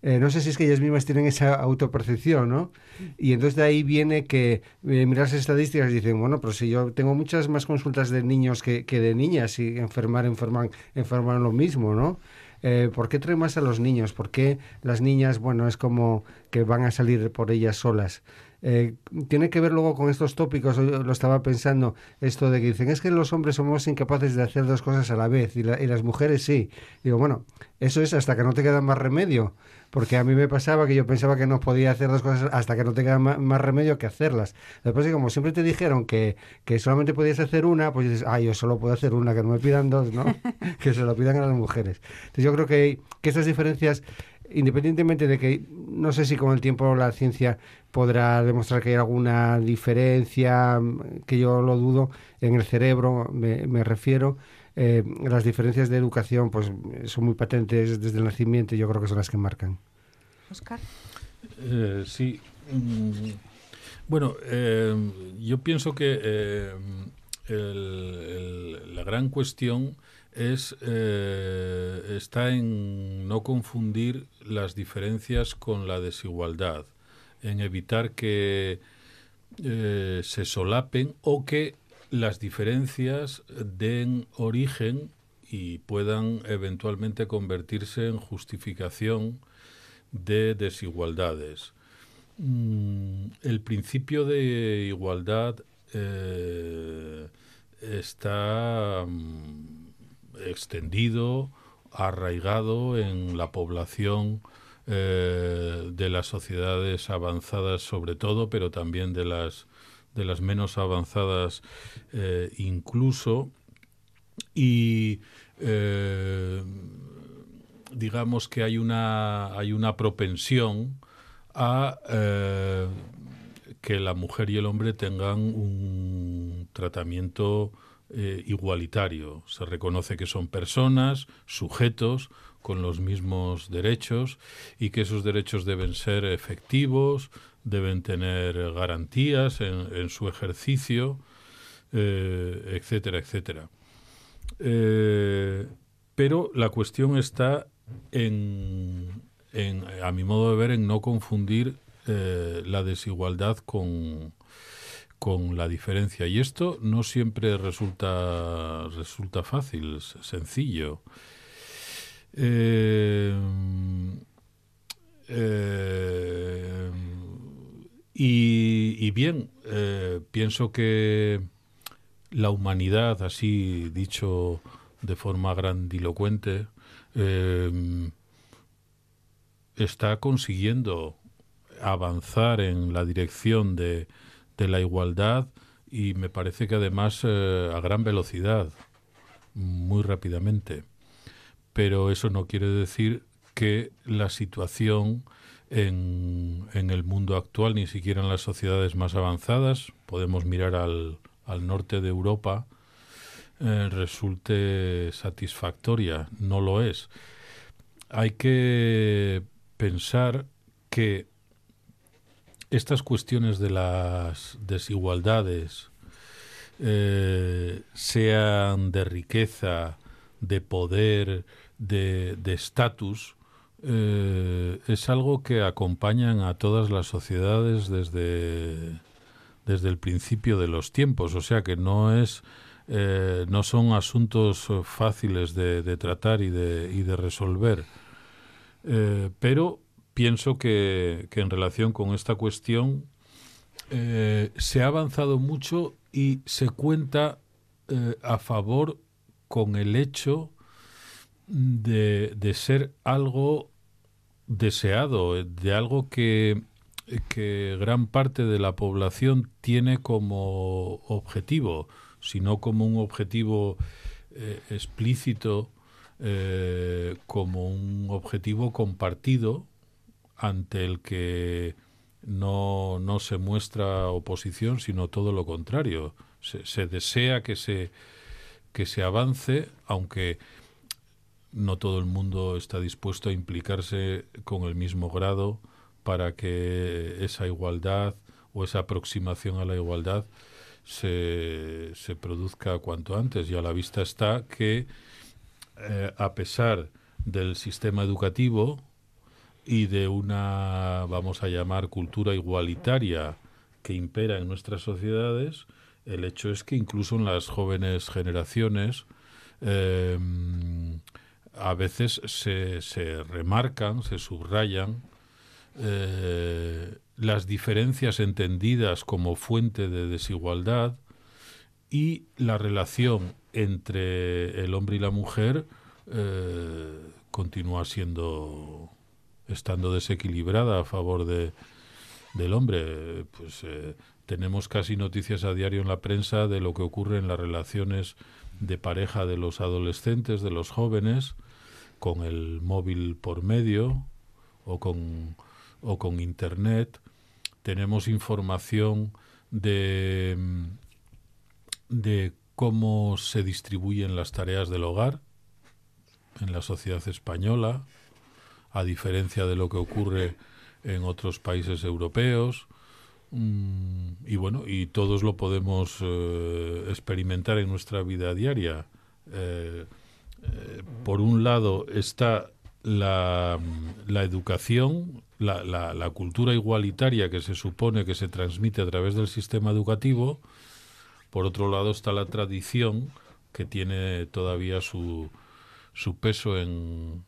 Eh, no sé si es que ellas mismas tienen esa autopercepción, ¿no? Y entonces de ahí viene que eh, miras estadísticas y dicen, bueno, pero si yo tengo muchas más consultas de niños que, que de niñas y enfermar, enferman, enferman lo mismo, ¿no? Eh, ¿Por qué trae más a los niños? ¿Por qué las niñas, bueno, es como que van a salir por ellas solas? Eh, tiene que ver luego con estos tópicos, lo estaba pensando, esto de que dicen, es que los hombres somos incapaces de hacer dos cosas a la vez y, y las mujeres sí. Digo, bueno, eso es hasta que no te queda más remedio porque a mí me pasaba que yo pensaba que no podía hacer dos cosas hasta que no tenga más, remedio que hacerlas. Después, como siempre te dijeron que, que solamente podías hacer una, pues dices, ah, yo solo puedo hacer una, que no me pidan dos, ¿no? (laughs) (laughs) que se lo pidan a las mujeres. Entonces yo creo que, que estas diferencias independientemente de que no sé si con el tiempo la ciencia podrá demostrar que hay alguna diferencia, que yo lo dudo, en el cerebro me, me refiero, eh, las diferencias de educación pues son muy patentes desde el nacimiento y yo creo que son las que marcan. Oscar. Eh, sí. Mm, Bueno, eh, yo pienso que eh, la gran cuestión es eh, está en no confundir las diferencias con la desigualdad, en evitar que se solapen o que las diferencias den origen y puedan eventualmente convertirse en justificación de desigualdades. Mm, el principio de igualdad eh, está mm, extendido, arraigado en la población eh, de las sociedades avanzadas sobre todo, pero también de las de las menos avanzadas eh, incluso y digamos que hay una hay una propensión a eh, que la mujer y el hombre tengan un tratamiento eh, igualitario. Se reconoce que son personas, sujetos, con los mismos derechos y que esos derechos deben ser efectivos, deben tener garantías en, su ejercicio, eh, etcétera, etcétera. pero la cuestión está en a mi modo de ver, en no confundir eh, la desigualdad con, con la diferencia. Y esto no siempre resulta, resulta fácil, sencillo. Eh, eh, y, y, bien, pienso que la humanidad, así dicho de forma grandilocuente, está consiguiendo avanzar en la dirección de, la igualdad y me parece que además eh, a gran velocidad, muy rápidamente. Pero eso no quiere decir que la situación en, el mundo actual, ni siquiera en las sociedades más avanzadas, podemos mirar al, al norte de Europa, eh, resulte satisfactoria. No lo es. Hay que pensar que estas cuestiones de las desigualdades, eh, sean de riqueza, de poder, de estatus, eh, es algo que acompañan a todas las sociedades desde, desde el principio de los tiempos. O sea que no es eh, no son asuntos fáciles de, tratar y de, y de resolver. Eh, pero pienso que, en relación con esta cuestión se ha avanzado mucho y se cuenta a favor con el hecho de, de, ser algo deseado, de algo que, que gran parte de la población tiene como objetivo, sino como un objetivo explícito eh, como un objetivo compartido ante el que no, no se muestra oposición, sino todo lo contrario. Se, desea que se, que se avance, aunque no todo el mundo está dispuesto a implicarse con el mismo grado para que esa igualdad o esa aproximación a la igualdad se, se produzca cuanto antes. Y a la vista está que eh, a pesar del sistema educativo y de una, vamos a llamar, cultura igualitaria que impera en nuestras sociedades, el hecho es que incluso en las jóvenes generaciones em, a veces se, se, remarcan, se subrayan eh, las diferencias entendidas como fuente de desigualdad y la relación entre el hombre y la mujer eh, continúa siendo estando desequilibrada a favor de, del hombre. Pues eh, tenemos casi noticias a diario en la prensa de lo que ocurre en las relaciones de pareja de los adolescentes, de los jóvenes, con el móvil por medio o con, o con internet. Tenemos información de, de cómo se distribuyen las tareas del hogar en la sociedad española, a diferencia de lo que ocurre en otros países europeos. Mm, y bueno, y todos lo podemos eh, experimentar en nuestra vida diaria. Eh, eh, por un lado está la, educación, la, la, cultura igualitaria que se supone que se transmite a través del sistema educativo. Por otro lado está la tradición que tiene todavía su, su peso en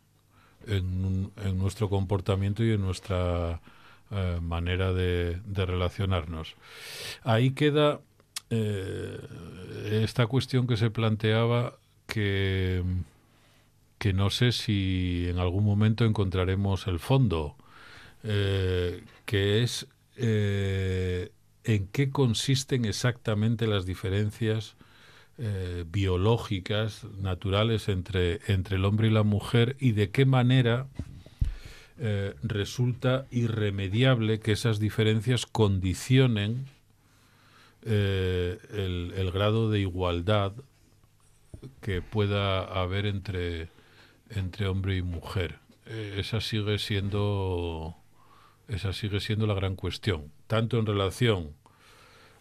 nuestro comportamiento y en nuestra eh, manera de, relacionarnos. Ahí queda eh, esta cuestión que se planteaba que, que no sé si en algún momento encontraremos el fondo, eh, que es en qué consisten exactamente las diferencias biológicas, naturales entre, entre el hombre y la mujer y de qué manera eh, resulta irremediable que esas diferencias condicionen eh, el, grado de igualdad que pueda haber entre, entre hombre y mujer. Eh, esa sigue siendo esa sigue siendo la gran cuestión, tanto en relación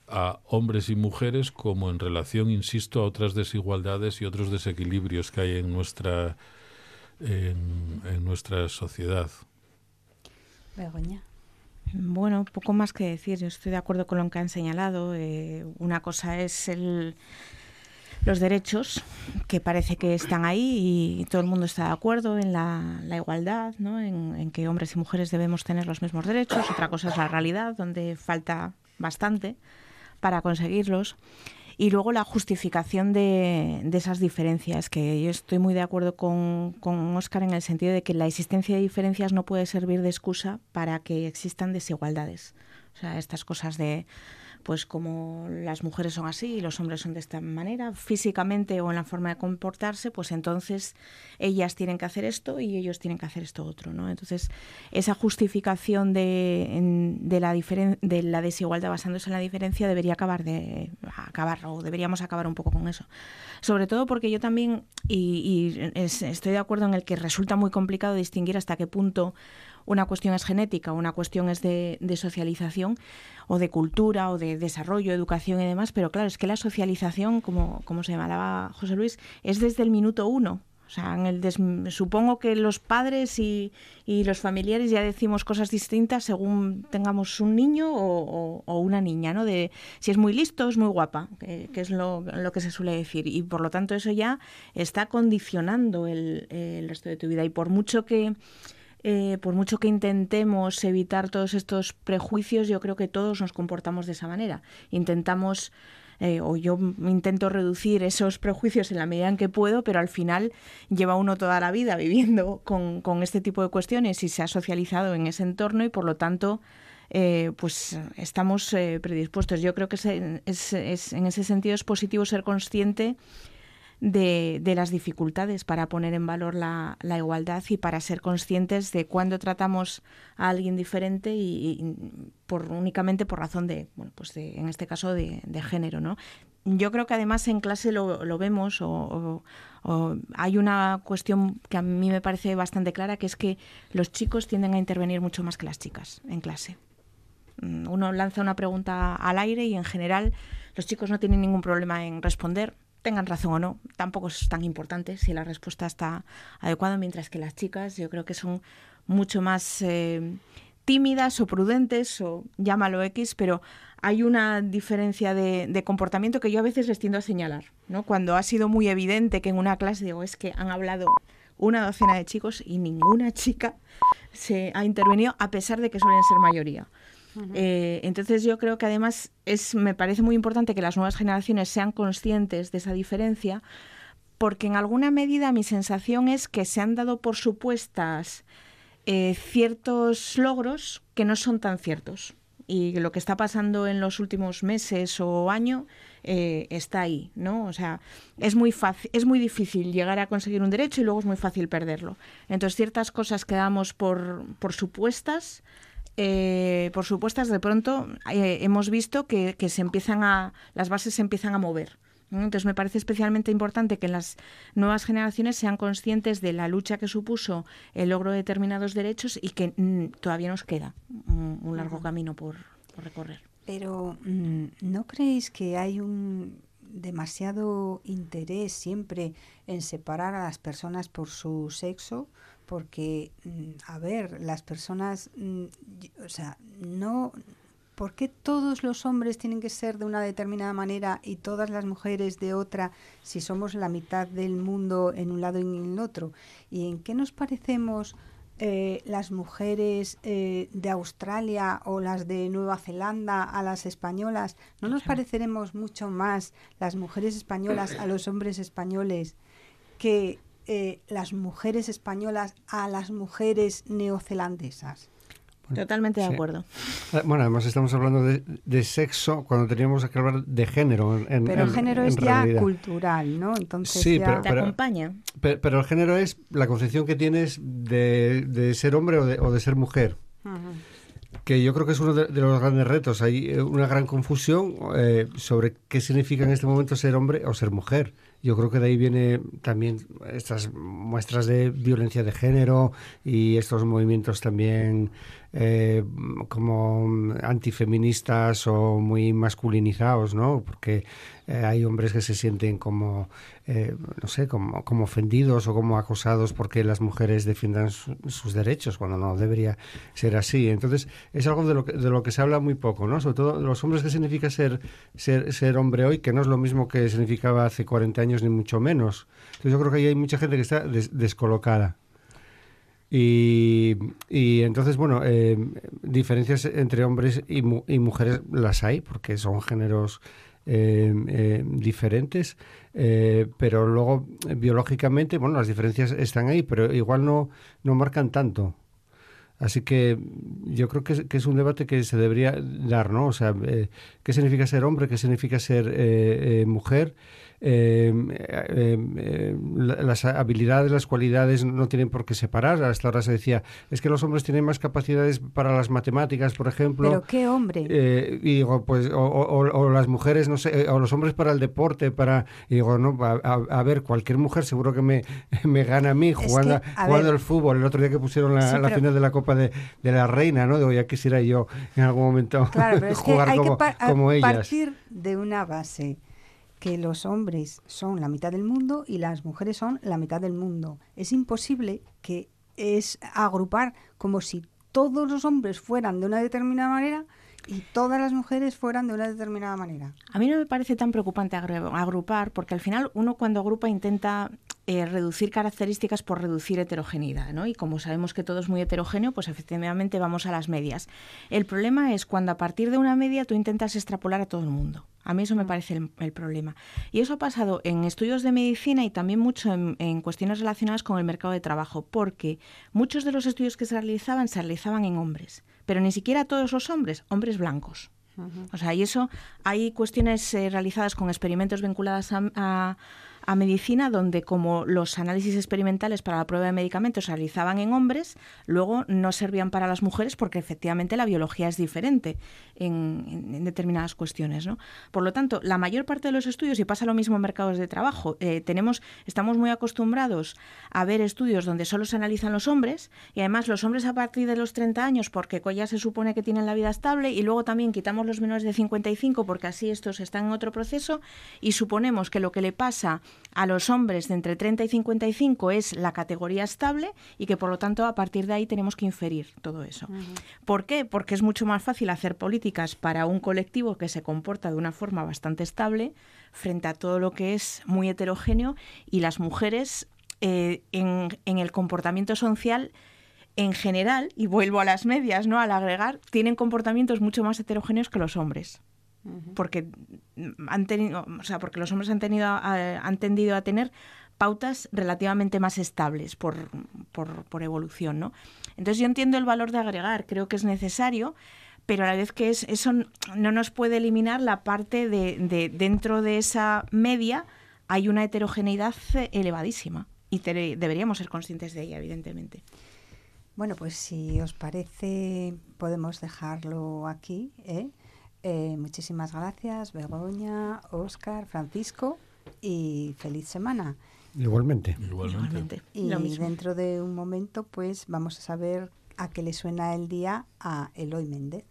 a hombres y mujeres como en relación, insisto, a otras desigualdades y otros desequilibrios que hay en nuestra en nuestra sociedad. Bueno, poco más que decir. Yo estoy de acuerdo con lo que han señalado. Eh, una cosa es el, los derechos, que parece que están ahí y todo el mundo está de acuerdo en la, igualdad, ¿no? en, que hombres y mujeres debemos tener los mismos derechos. Otra cosa es la realidad, donde falta bastante para conseguirlos. Y luego la justificación de, esas diferencias, que yo estoy muy de acuerdo con, con Oscar en el sentido de que la existencia de diferencias no puede servir de excusa para que existan desigualdades. O sea, estas cosas de pues como las mujeres son así y los hombres son de esta manera, físicamente o en la forma de comportarse, pues entonces ellas tienen que hacer esto y ellos tienen que hacer esto otro, ¿no? Entonces, esa justificación de, de, la, de la desigualdad basándose en la diferencia debería acabar de acabar o deberíamos acabar un poco con eso. Sobre todo porque yo también, y estoy de acuerdo en el que resulta muy complicado distinguir hasta qué punto una cuestión es genética, una cuestión es de, socialización o de cultura o de desarrollo, educación y demás, pero claro, es que la socialización, como, como se llamaba José Luis, es desde el minuto uno. O sea, en el supongo que los padres y, los familiares ya decimos cosas distintas según tengamos un niño o, una niña, ¿no? De si es muy listo, es muy guapa, que, es lo, que se suele decir. Y por lo tanto eso ya está condicionando el, el resto de tu vida. Y por mucho que eh, por mucho que intentemos evitar todos estos prejuicios, yo creo que todos nos comportamos de esa manera. Intentamos, eh, o yo intento reducir esos prejuicios en la medida en que puedo, pero al final lleva uno toda la vida viviendo con, este tipo de cuestiones y se ha socializado en ese entorno y por lo tanto... Eh, pues estamos predispuestos. Yo creo que es, en ese sentido es positivo ser consciente de, las dificultades para poner en valor la, igualdad y para ser conscientes de cuándo tratamos a alguien diferente y, por únicamente por razón de, bueno, pues en este caso de, género, ¿no? Yo creo que además en clase lo, vemos o, hay una cuestión que a mí me parece bastante clara, que es que los chicos tienden a intervenir mucho más que las chicas en clase. Mm, uno lanza una pregunta al aire y en general los chicos no tienen ningún problema en responder tengan razón o no, tampoco es tan importante si la respuesta está adecuada, mientras que las chicas yo creo que son mucho más eh, tímidas o prudentes o llámalo X, pero hay una diferencia de, comportamiento que yo a veces les tiendo a señalar, ¿no? Cuando ha sido muy evidente que en una clase digo, es que han hablado una docena de chicos y ninguna chica se ha intervenido a pesar de que suelen ser mayoría. Eh, entonces yo creo que además es, me parece muy importante que las nuevas generaciones sean conscientes de esa diferencia, porque en alguna medida mi sensación es que se han dado por supuestas eh, ciertos logros que no son tan ciertos. Y lo que está pasando en los últimos meses o año eh, está ahí, ¿no? O sea, es muy fácil, es muy difícil llegar a conseguir un derecho y luego es muy fácil perderlo. Entonces ciertas cosas que damos por, por supuestas eh, por supuestas, de pronto eh, hemos visto que, se empiezan a, las bases se empiezan a mover. Entonces me parece especialmente importante que las nuevas generaciones sean conscientes de la lucha que supuso el logro de determinados derechos y que mm, todavía nos queda un, largo camino por, recorrer. Pero mm, ¿no creéis que hay un demasiado interés siempre en separar a las personas por su sexo? Porque, mm, a ver, las personas, mm, o sea, no... ¿Por qué todos los hombres tienen que ser de una determinada manera y todas las mujeres de otra si somos la mitad del mundo en un lado y en el otro? ¿Y en qué nos parecemos eh, las mujeres eh, de Australia o las de Nueva Zelanda a las españolas? ¿No nos pareceremos mucho más las mujeres españolas a los hombres españoles que eh, las mujeres españolas a las mujeres neozelandesas? Totalmente de acuerdo. Ah, bueno, además estamos hablando de, sexo cuando teníamos que hablar de género. En, pero el género es ya cultural, ¿no? Entonces sí, ya... pero, Te acompaña. Pero, el género es la concepción que tienes de, ser hombre o de, o de ser mujer. Que yo creo que es uno de, los grandes retos. Hay eh, una gran confusión eh, sobre qué significa en este momento ser hombre o ser mujer. Yo creo que de ahí viene también estas muestras de violencia de género y estos movimientos también eh, como antifeministas o muy masculinizados, ¿no? Porque eh, hay hombres que se sienten como, eh, no sé, como, como, ofendidos o como acosados porque las mujeres defiendan sus derechos, cuando no debería ser así. Entonces, es algo de lo que, de lo que se habla muy poco, ¿no? Sobre todo los hombres, ¿qué significa ser, ser, ser hombre hoy? Que no es lo mismo que significaba hace 40 años, ni mucho menos. Entonces, yo creo que ahí hay mucha gente que está descolocada. Y, y, entonces, bueno, eh, diferencias entre hombres y, y, mujeres las hay, porque son géneros eh, eh, diferentes, pero luego biológicamente, bueno, las diferencias están ahí, pero igual no, no marcan tanto. Así que yo creo que es, que es, un debate que se debería dar, ¿no? O sea, ¿qué significa ser hombre? ¿Qué significa ser mujer? Eh, eh, las habilidades, las cualidades no tienen por qué separar. Hasta ahora se decía, es que los hombres tienen más capacidades para las matemáticas, por ejemplo. ¿Pero qué hombre? Eh, y digo, pues, o, las mujeres, no sé, o los hombres para el deporte, para... Y digo, no, a, ver, cualquier mujer seguro que me, (laughs) me gana a mí jugando, jugando al fútbol. El otro día que pusieron la, final de la Copa de, de, la Reina, ¿no? Digo, ya quisiera yo en algún momento (laughs) jugar como, como ellas. partir de una base que los hombres son la mitad del mundo y las mujeres son la mitad del mundo. Es imposible que es agrupar como si todos los hombres fueran de una determinada manera y todas las mujeres fueran de una determinada manera. A mí no me parece tan preocupante agrupar, porque al final uno cuando agrupa intenta eh, reducir características por reducir heterogeneidad, ¿no? Y como sabemos que todo es muy heterogéneo, pues efectivamente vamos a las medias. El problema es cuando a partir de una media tú intentas extrapolar a todo el mundo. A mí eso me mm. parece el, problema. Y eso ha pasado en estudios de medicina y también mucho en, cuestiones relacionadas con el mercado de trabajo, porque muchos de los estudios que se realizaban se realizaban en hombres, pero ni siquiera todos los hombres, hombres blancos. O sea, y eso hay cuestiones eh, realizadas con experimentos vinculadas a a medicina donde como los análisis experimentales para la prueba de medicamentos se realizaban en hombres, luego no servían para las mujeres porque efectivamente la biología es diferente en, determinadas cuestiones. ¿no? Por lo tanto, la mayor parte de los estudios, y pasa lo mismo en mercados de trabajo, eh, tenemos, estamos muy acostumbrados a ver estudios donde solo se analizan los hombres y además los hombres a partir de los 30 años porque ya se supone que tienen la vida estable y luego también quitamos los menores de 55 porque así estos están en otro proceso y suponemos que lo que le pasa a los hombres de entre 30 y 55 es la categoría estable y que por lo tanto a partir de ahí tenemos que inferir todo eso. ¿Por qué? Porque es mucho más fácil hacer políticas para un colectivo que se comporta de una forma bastante estable frente a todo lo que es muy heterogéneo y las mujeres eh, en, en el comportamiento social en general, y vuelvo a las medias, ¿no? Al agregar, tienen comportamientos mucho más heterogéneos que los hombres porque han tenido, o sea, porque los hombres han tenido han tendido a tener pautas relativamente más estables por, por, evolución, ¿no? Entonces yo entiendo el valor de agregar, creo que es necesario, pero a la vez que es, eso no nos puede eliminar la parte de, de dentro de esa media hay una heterogeneidad elevadísima y deberíamos ser conscientes de ella, evidentemente. Bueno, pues si os parece, podemos dejarlo aquí. ¿eh? Eh, muchísimas gracias, Begoña, Oscar, Francisco y feliz semana. Igualmente. Igualmente. Y dentro de un momento, pues vamos a saber a qué le suena el día a Eloy Méndez.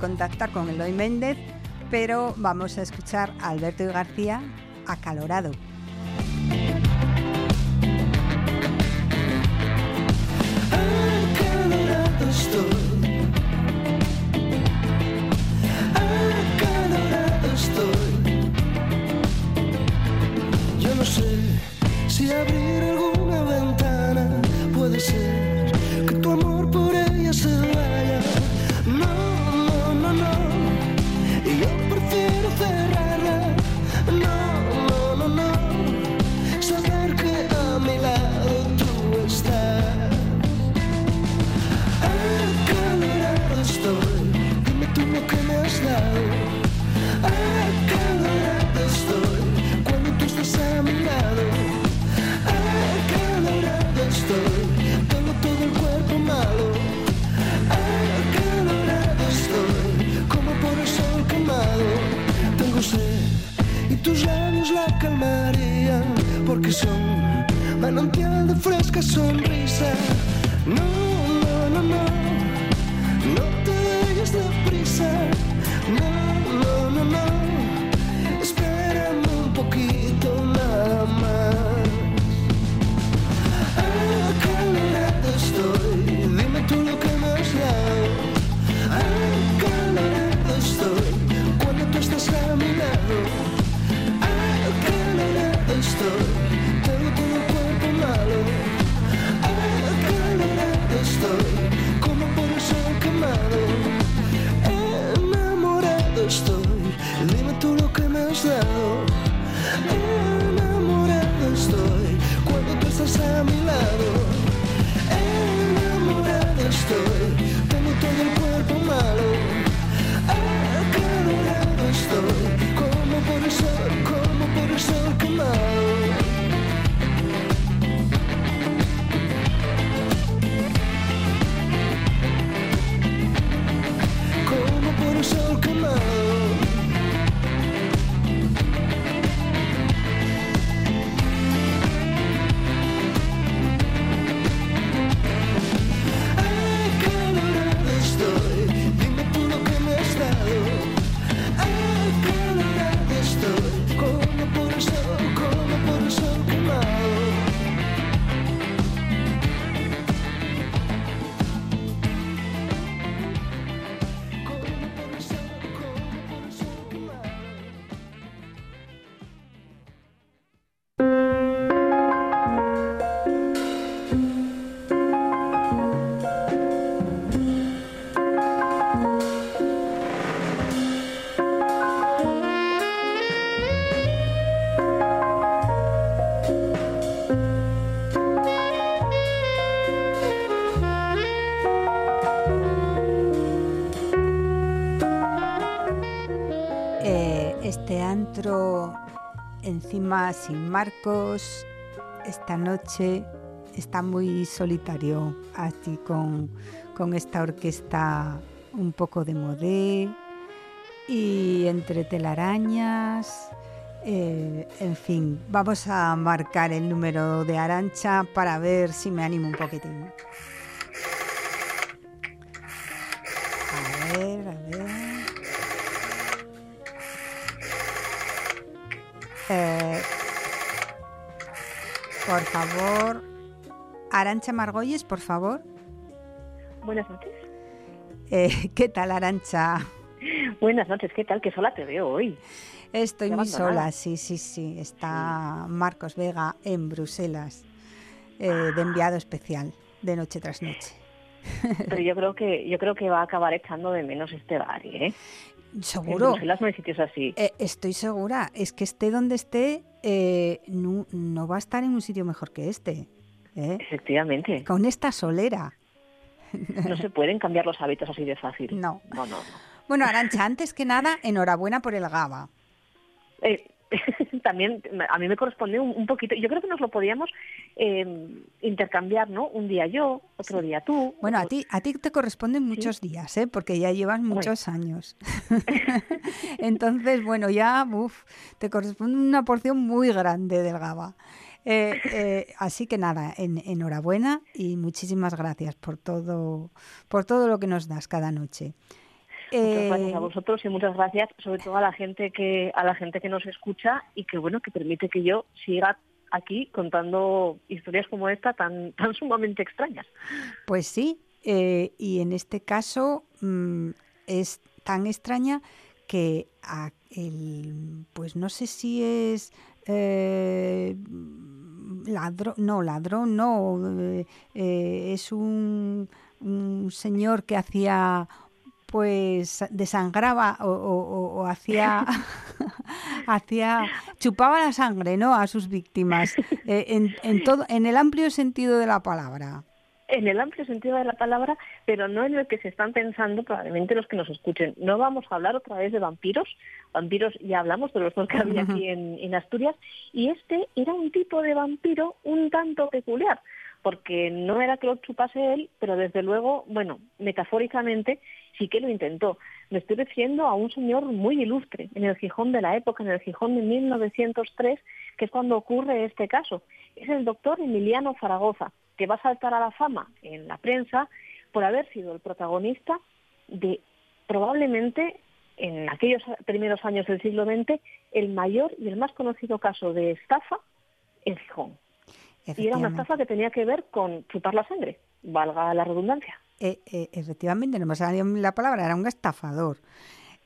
Contactar con Eloy Méndez, pero vamos a escuchar a Alberto y García acalorado. Encima sin marcos. Esta noche está muy solitario así con, con esta orquesta un poco de modé y entre telarañas eh, en fin vamos a marcar el número de Arancha para ver si me animo un poquitín. A ver a ver Eh, por favor, Arancha Margolles, por favor. Buenas noches. Eh, ¿Qué tal, Arancha? Buenas noches, ¿qué tal? Qué sola te veo hoy. Estoy muy sola, sí, sí, sí. Está Marcos Vega en Bruselas, eh, de enviado especial, de noche tras noche. Pero yo creo que yo creo que va a acabar echando de menos este bar, ¿eh? Seguro. En no hay sitios así. Eh, estoy segura, es que esté donde esté, eh, no, no va a estar en un sitio mejor que este. ¿eh? Efectivamente. Con esta solera. No se pueden cambiar los hábitos así de fácil. No. No, no, no. Bueno, Arancha, antes que nada, enhorabuena por el GABA. Eh, (laughs) también a mí me corresponde un, un poquito. Yo creo que nos lo podíamos eh, intercambiar, ¿no? Un día yo, otro día tú. Bueno, a ti, a ti te corresponden muchos días, ¿eh? porque ya llevas muchos años. (laughs) (laughs) Entonces, bueno, ya uf, te corresponde una porción muy grande del GABA. Eh, eh, así que nada, en- enhorabuena y muchísimas gracias por todo, por todo lo que nos das cada noche. Muchas gracias a vosotros y muchas gracias sobre todo a la gente que a la gente que nos escucha y que bueno que permite que yo siga aquí contando historias como esta tan tan sumamente extrañas. Pues sí, eh, y en este caso mm, es tan extraña que el, pues no sé si es eh, ladrón, no, ladrón no, eh, eh, es un, un, señor que hacía pues desangraba o, o, o hacía (laughs) hacía chupaba la sangre no a sus víctimas (laughs) eh, en, en todo en el amplio sentido de la palabra en el amplio sentido de la palabra, pero no en el que se están pensando probablemente los que nos escuchen. No vamos a hablar otra vez de vampiros. Vampiros ya hablamos de los dos que había aquí en, en Asturias. Y este era un tipo de vampiro un tanto peculiar, porque no era que lo chupase él, pero desde luego, bueno, metafóricamente sí que lo intentó. Me estoy refiriendo a un señor muy ilustre en el Gijón de la época, en el Gijón de 1903, que es cuando ocurre este caso. Es el doctor Emiliano Zaragoza que va a saltar a la fama en la prensa por haber sido el protagonista de probablemente en aquellos primeros años del siglo XX el mayor y el más conocido caso de estafa en Gijón. Y era una estafa que tenía que ver con chupar la sangre, valga la redundancia. Eh, eh, efectivamente, no me salió la palabra, era un estafador.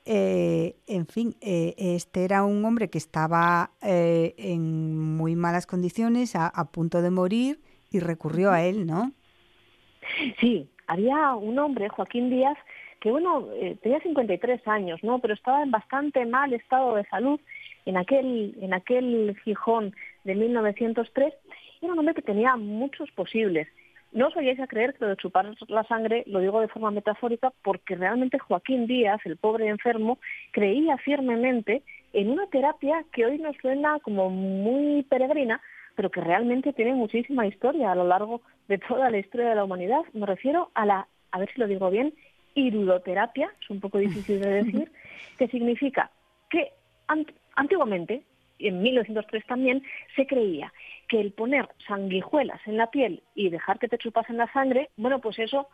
Eh, en fin, eh, este era un hombre que estaba eh, en muy malas condiciones, a, a punto de morir, y recurrió a él, ¿no? Sí, había un hombre, Joaquín Díaz, que bueno, eh, tenía 53 años, ¿no? Pero estaba en bastante mal estado de salud en aquel, en aquel Gijón de 1903. Era un hombre que tenía muchos posibles. No os vayáis a creer que lo de chupar la sangre lo digo de forma metafórica porque realmente Joaquín Díaz, el pobre enfermo, creía firmemente en una terapia que hoy nos suena como muy peregrina, pero que realmente tiene muchísima historia a lo largo de toda la historia de la humanidad. Me refiero a la, a ver si lo digo bien, irudoterapia, es un poco difícil de decir, (laughs) que significa que antiguamente, en 1903 también, se creía que el poner sanguijuelas en la piel y dejar que te chupasen la sangre, bueno, pues eso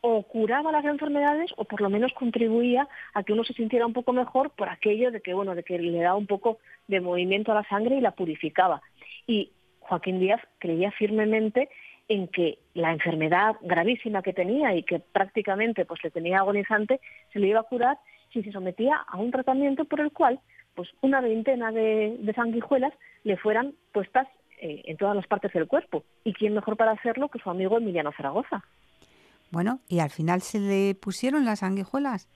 o curaba las enfermedades o por lo menos contribuía a que uno se sintiera un poco mejor por aquello de que bueno de que le daba un poco de movimiento a la sangre y la purificaba. Y Joaquín Díaz creía firmemente en que la enfermedad gravísima que tenía y que prácticamente pues le tenía agonizante se le iba a curar si se sometía a un tratamiento por el cual pues una veintena de, sanguijuelas le fueran puestas eh, en todas las partes del cuerpo. ¿Y quién mejor para hacerlo que su amigo Emiliano Zaragoza? Bueno, ¿y al final se le pusieron las sanguijuelas?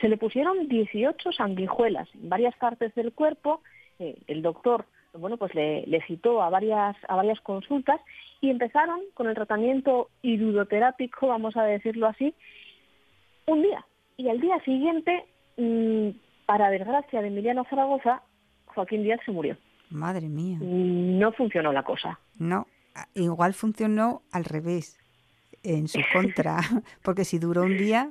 Se le pusieron 18 sanguijuelas en varias partes del cuerpo. Eh, el doctor bueno, pues le, citó a varias, a varias consultas y empezaron con el tratamiento irudoterápico, vamos a decirlo así, un día. Y al día siguiente, mm, para desgracia de Emiliano Zaragoza, Joaquín Díaz se murió. Madre mía. No funcionó la cosa. No, igual funcionó al revés, en su (laughs) contra, porque si duró un día,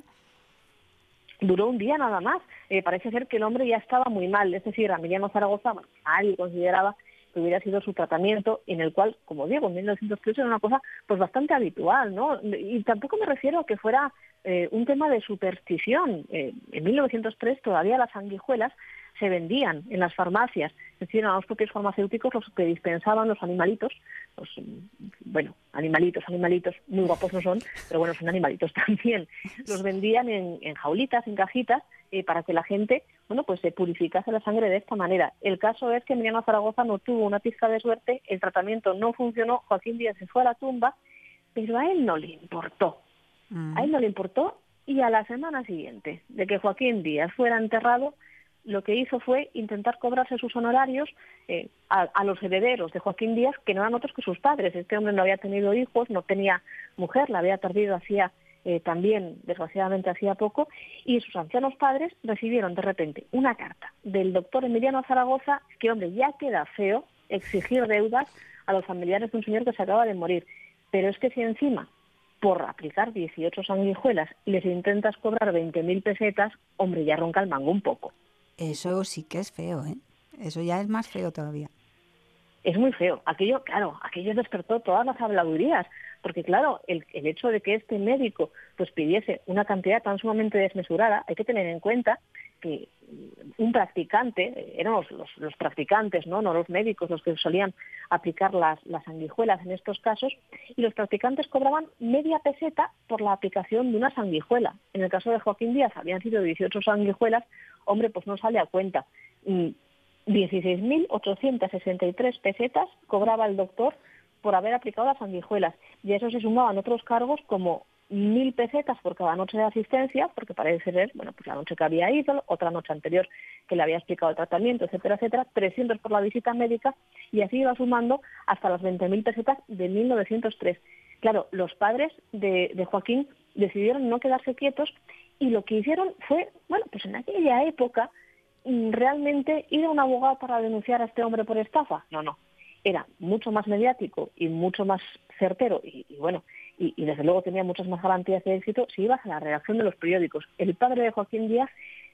duró un día nada más. Eh, parece ser que el hombre ya estaba muy mal, es decir, Emiliano Zaragoza, nadie consideraba que hubiera sido su tratamiento, en el cual, como digo, en 1903 era una cosa pues bastante habitual, ¿no? Y tampoco me refiero a que fuera eh, un tema de superstición. Eh, en 1903 todavía las sanguijuelas se vendían en las farmacias, es decir, eran los propios farmacéuticos los que dispensaban los animalitos, los, bueno, animalitos, animalitos, muy guapos no son, pero bueno, son animalitos (laughs) también. Los vendían en, en jaulitas, en cajitas, eh, para que la gente, bueno, pues se purificase la sangre de esta manera. El caso es que Emiliano Zaragoza no tuvo una pizca de suerte, el tratamiento no funcionó, Joaquín Díaz se fue a la tumba, pero a él no le importó. A él no le importó y a la semana siguiente de que Joaquín Díaz fuera enterrado, lo que hizo fue intentar cobrarse sus honorarios eh, a, los herederos de Joaquín Díaz, que no eran otros que sus padres. Este hombre no había tenido hijos, no tenía mujer, la había perdido hacía eh, también, desgraciadamente, hacía poco, y sus ancianos padres recibieron de repente una carta del doctor Emiliano Zaragoza, que, hombre, ya queda feo exigir deudas a los familiares de un señor que se acaba de morir. Pero es que si encima por aplicar 18 sanguijuelas les intentas cobrar 20.000 pesetas, hombre, ya ronca el mango un poco. Eso sí que es feo, ¿eh? Eso ya es más feo todavía. es muy feo. Aquello, claro, aquello despertó todas las habladurías, porque claro, el, el, hecho de que este médico pues pidiese una cantidad tan sumamente desmesurada, hay que tener en cuenta que un practicante, eran los, los, practicantes, ¿no? no los médicos los que solían aplicar las, las sanguijuelas en estos casos, y los practicantes cobraban media peseta por la aplicación de una sanguijuela. En el caso de Joaquín Díaz habían sido 18 sanguijuelas, hombre, pues no sale a cuenta. 16.863 pesetas cobraba el doctor por haber aplicado las sanguijuelas, y a eso se sumaban otros cargos como mil pesetas por cada noche de asistencia, porque parece ser, bueno, pues la noche que había ido, otra noche anterior que le había explicado el tratamiento, etcétera, etcétera, 300 por la visita médica y así iba sumando hasta las 20.000 pesetas de 1903. Claro, los padres de, de Joaquín decidieron no quedarse quietos y lo que hicieron fue, bueno, pues en aquella época mm, realmente ir a un abogado para denunciar a este hombre por estafa. No, no. Era mucho más mediático y mucho más certero y bueno, y, desde luego tenía muchas más garantías de éxito si ibas a la redacción de los periódicos. El padre de Joaquín Díaz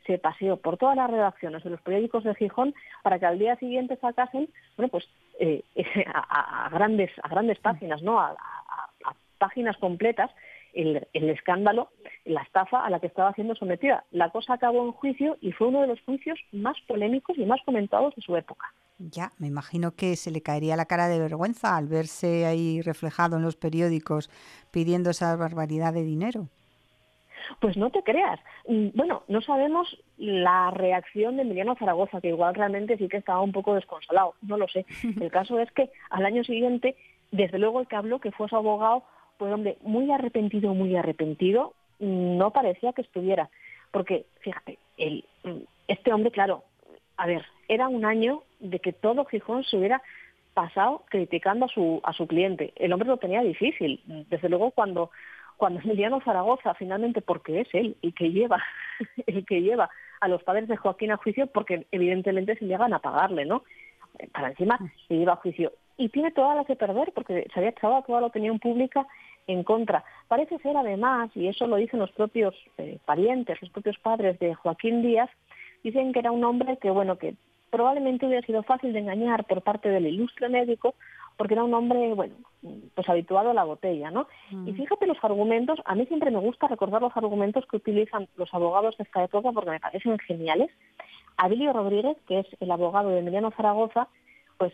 se paseó por todas las redacciones de los periódicos de Gijón para que al día siguiente sacasen, bueno, pues eh, (laughs) a, grandes a grandes páginas, ¿no? A, páginas completas el, el, escándalo, la estafa a la que estaba siendo sometida. La cosa acabó en juicio y fue uno de los juicios más polémicos y más comentados de su época. Ya, me imagino que se le caería la cara de vergüenza al verse ahí reflejado en los periódicos pidiendo esa barbaridad de dinero. Pues no te creas. Mm, bueno, no sabemos la reacción de Emiliano Zaragoza, que igual realmente sí que estaba un poco desconsolado, no lo sé. (laughs) El caso es que al año siguiente, desde luego el que habló, que fue su abogado, pues hombre, muy arrepentido, muy arrepentido, no parecía que estuviera. Porque, fíjate, el, mm, este hombre, claro, a ver, era un año de que todo Gijón se hubiera pasado criticando a su, a su cliente. El hombre lo tenía difícil. Desde luego cuando, cuando (laughs) Emiliano Zaragoza, finalmente, porque es él el que lleva, (laughs) el que lleva a los padres de Joaquín a juicio, porque evidentemente se llegan a pagarle, ¿no? Para encima se lleva a juicio. Y tiene toda la que perder, porque se había echado toda la opinión pública en contra. Parece ser además, y eso lo dicen los propios eh, parientes, los propios padres de Joaquín Díaz, dicen que era un hombre que, bueno, que probablemente hubiera sido fácil de engañar por parte del ilustre médico, porque era un hombre, bueno, pues habituado a la botella, ¿no? Y mm. fíjate los argumentos, a mí siempre me gusta recordar los argumentos que utilizan los abogados de esta época porque me parecen geniales. Abilio Rodríguez, que es el abogado de Emiliano Zaragoza, pues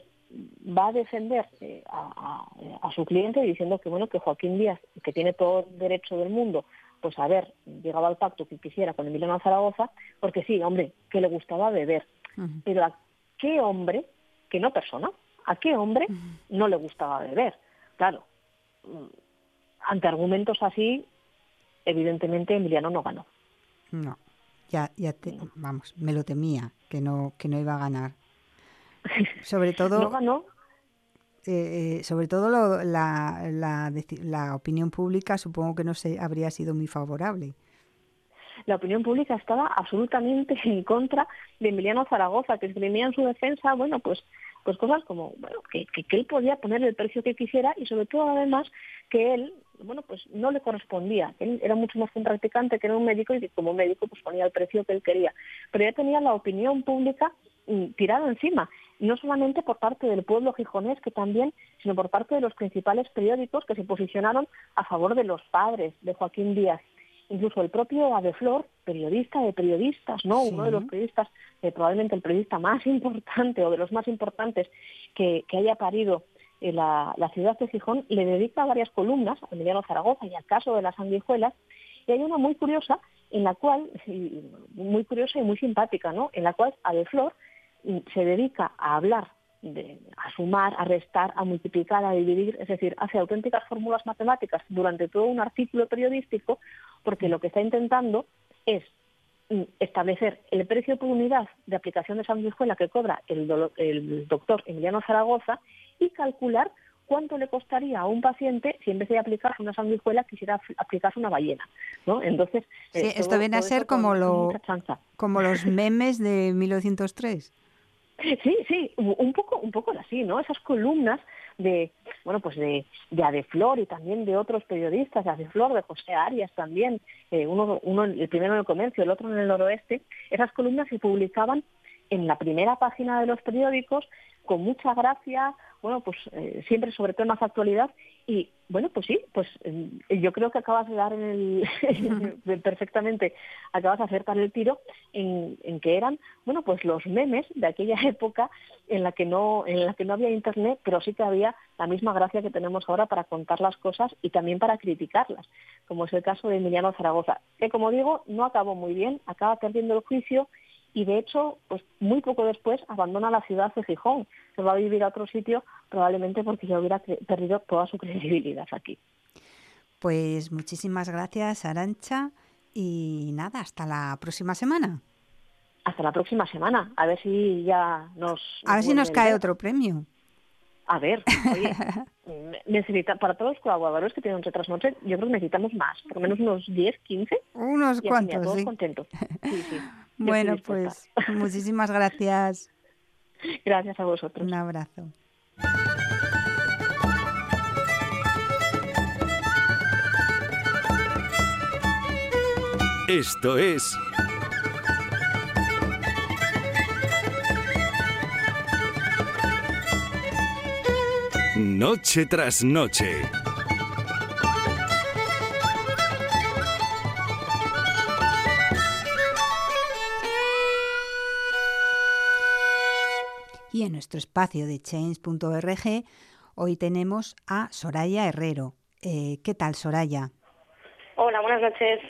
va a defender eh, a, a, su cliente diciendo que bueno que Joaquín Díaz, que tiene todo el derecho del mundo pues haber llegado al pacto que quisiera con Emiliano Zaragoza, porque sí, hombre, que le gustaba beber. Pero a qué hombre, que no persona, a qué hombre no le gustaba beber. Claro, mm, ante argumentos así, evidentemente Emiliano no ganó. No, ya, ya te, vamos, me lo temía que no, que no iba a ganar. Sobre (laughs) todo. no ganó eh, sobre todo la, la, la, opinión pública supongo que no se habría sido muy favorable. La opinión pública estaba absolutamente (laughs) en contra de Emiliano Zaragoza, que esgrimía en su defensa, bueno, pues pues cosas como bueno que, que, él podía poner el precio que quisiera y sobre todo además que él bueno pues no le correspondía. Él era mucho más que un practicante que era un médico y que como médico pues ponía el precio que él quería. Pero ya tenía la opinión pública mm, tirada encima no solamente por parte del pueblo gijonés, que también, sino por parte de los principales periódicos que se posicionaron a favor de los padres de Joaquín Díaz. Incluso el propio Adeflor, periodista de periodistas, ¿no? Uno de los periodistas, eh, probablemente el periodista más (laughs) importante o de los más importantes que, haya parido en la, ciudad de Gijón, le dedica varias columnas a Emiliano Zaragoza y al caso de las sanguijuelas. Y hay una muy curiosa, en la cual, muy curiosa y muy simpática, ¿no? En la cual Adeflor se dedica a hablar, de, a sumar, a restar, a multiplicar, a dividir, es decir, hace auténticas fórmulas matemáticas durante todo un artículo periodístico, porque lo que está intentando es mm, establecer el precio por unidad de aplicación de sanguijuela que cobra el, el doctor Emiliano Zaragoza y calcular cuánto le costaría a un paciente si en vez de aplicarse una sanguijuela quisiera aplicarse una ballena, ¿no? Entonces... Sí, eh, esto viene a ser como, lo, como los memes de 1903. Sí, sí, un poco, un poco así, ¿no? Esas columnas de, bueno, pues de, de Adeflor y también de otros periodistas, de Adeflor, de José Arias también, eh, uno, uno, el primero en el comercio, el otro en el noroeste, esas columnas se publicaban en la primera página de los periódicos con mucha gracia, bueno, pues eh, siempre sobre temas de actualidad y bueno, pues sí, pues eh, yo creo que acabas de dar en el (laughs) perfectamente, acabas de acertar el tiro en, en, que eran, bueno, pues los memes de aquella (laughs) época en la que no en la que no había internet, pero sí que había la misma gracia que tenemos ahora para contar las cosas y también para criticarlas, como es el caso de Emiliano Zaragoza, que como digo, no acabó muy bien, acaba perdiendo el juicio y de hecho, pues muy poco después abandona la ciudad de Gijón, se va a vivir a otro sitio probablemente porque ya hubiera perdido toda su (laughs) credibilidad aquí. Pues muchísimas gracias, Arancha, y nada, hasta la próxima semana. Hasta la próxima semana, a ver si ya nos... A ver si nos cae otro premio. A ver, oye, (laughs) necesita, para todos los colaboradores que tienen otras noches, yo creo que necesitamos más, por lo menos unos 10, 15. Unos cuantos, todos sí. contentos. Sí, sí. (laughs) Bueno, pues muchísimas gracias. (laughs) Gracias a vosotros. Un abrazo. Esto es Noche tras noche. En nuestro espacio de change.org hoy tenemos a Soraya Herrero. Eh, ¿Qué tal, Soraya? Hola, buenas noches.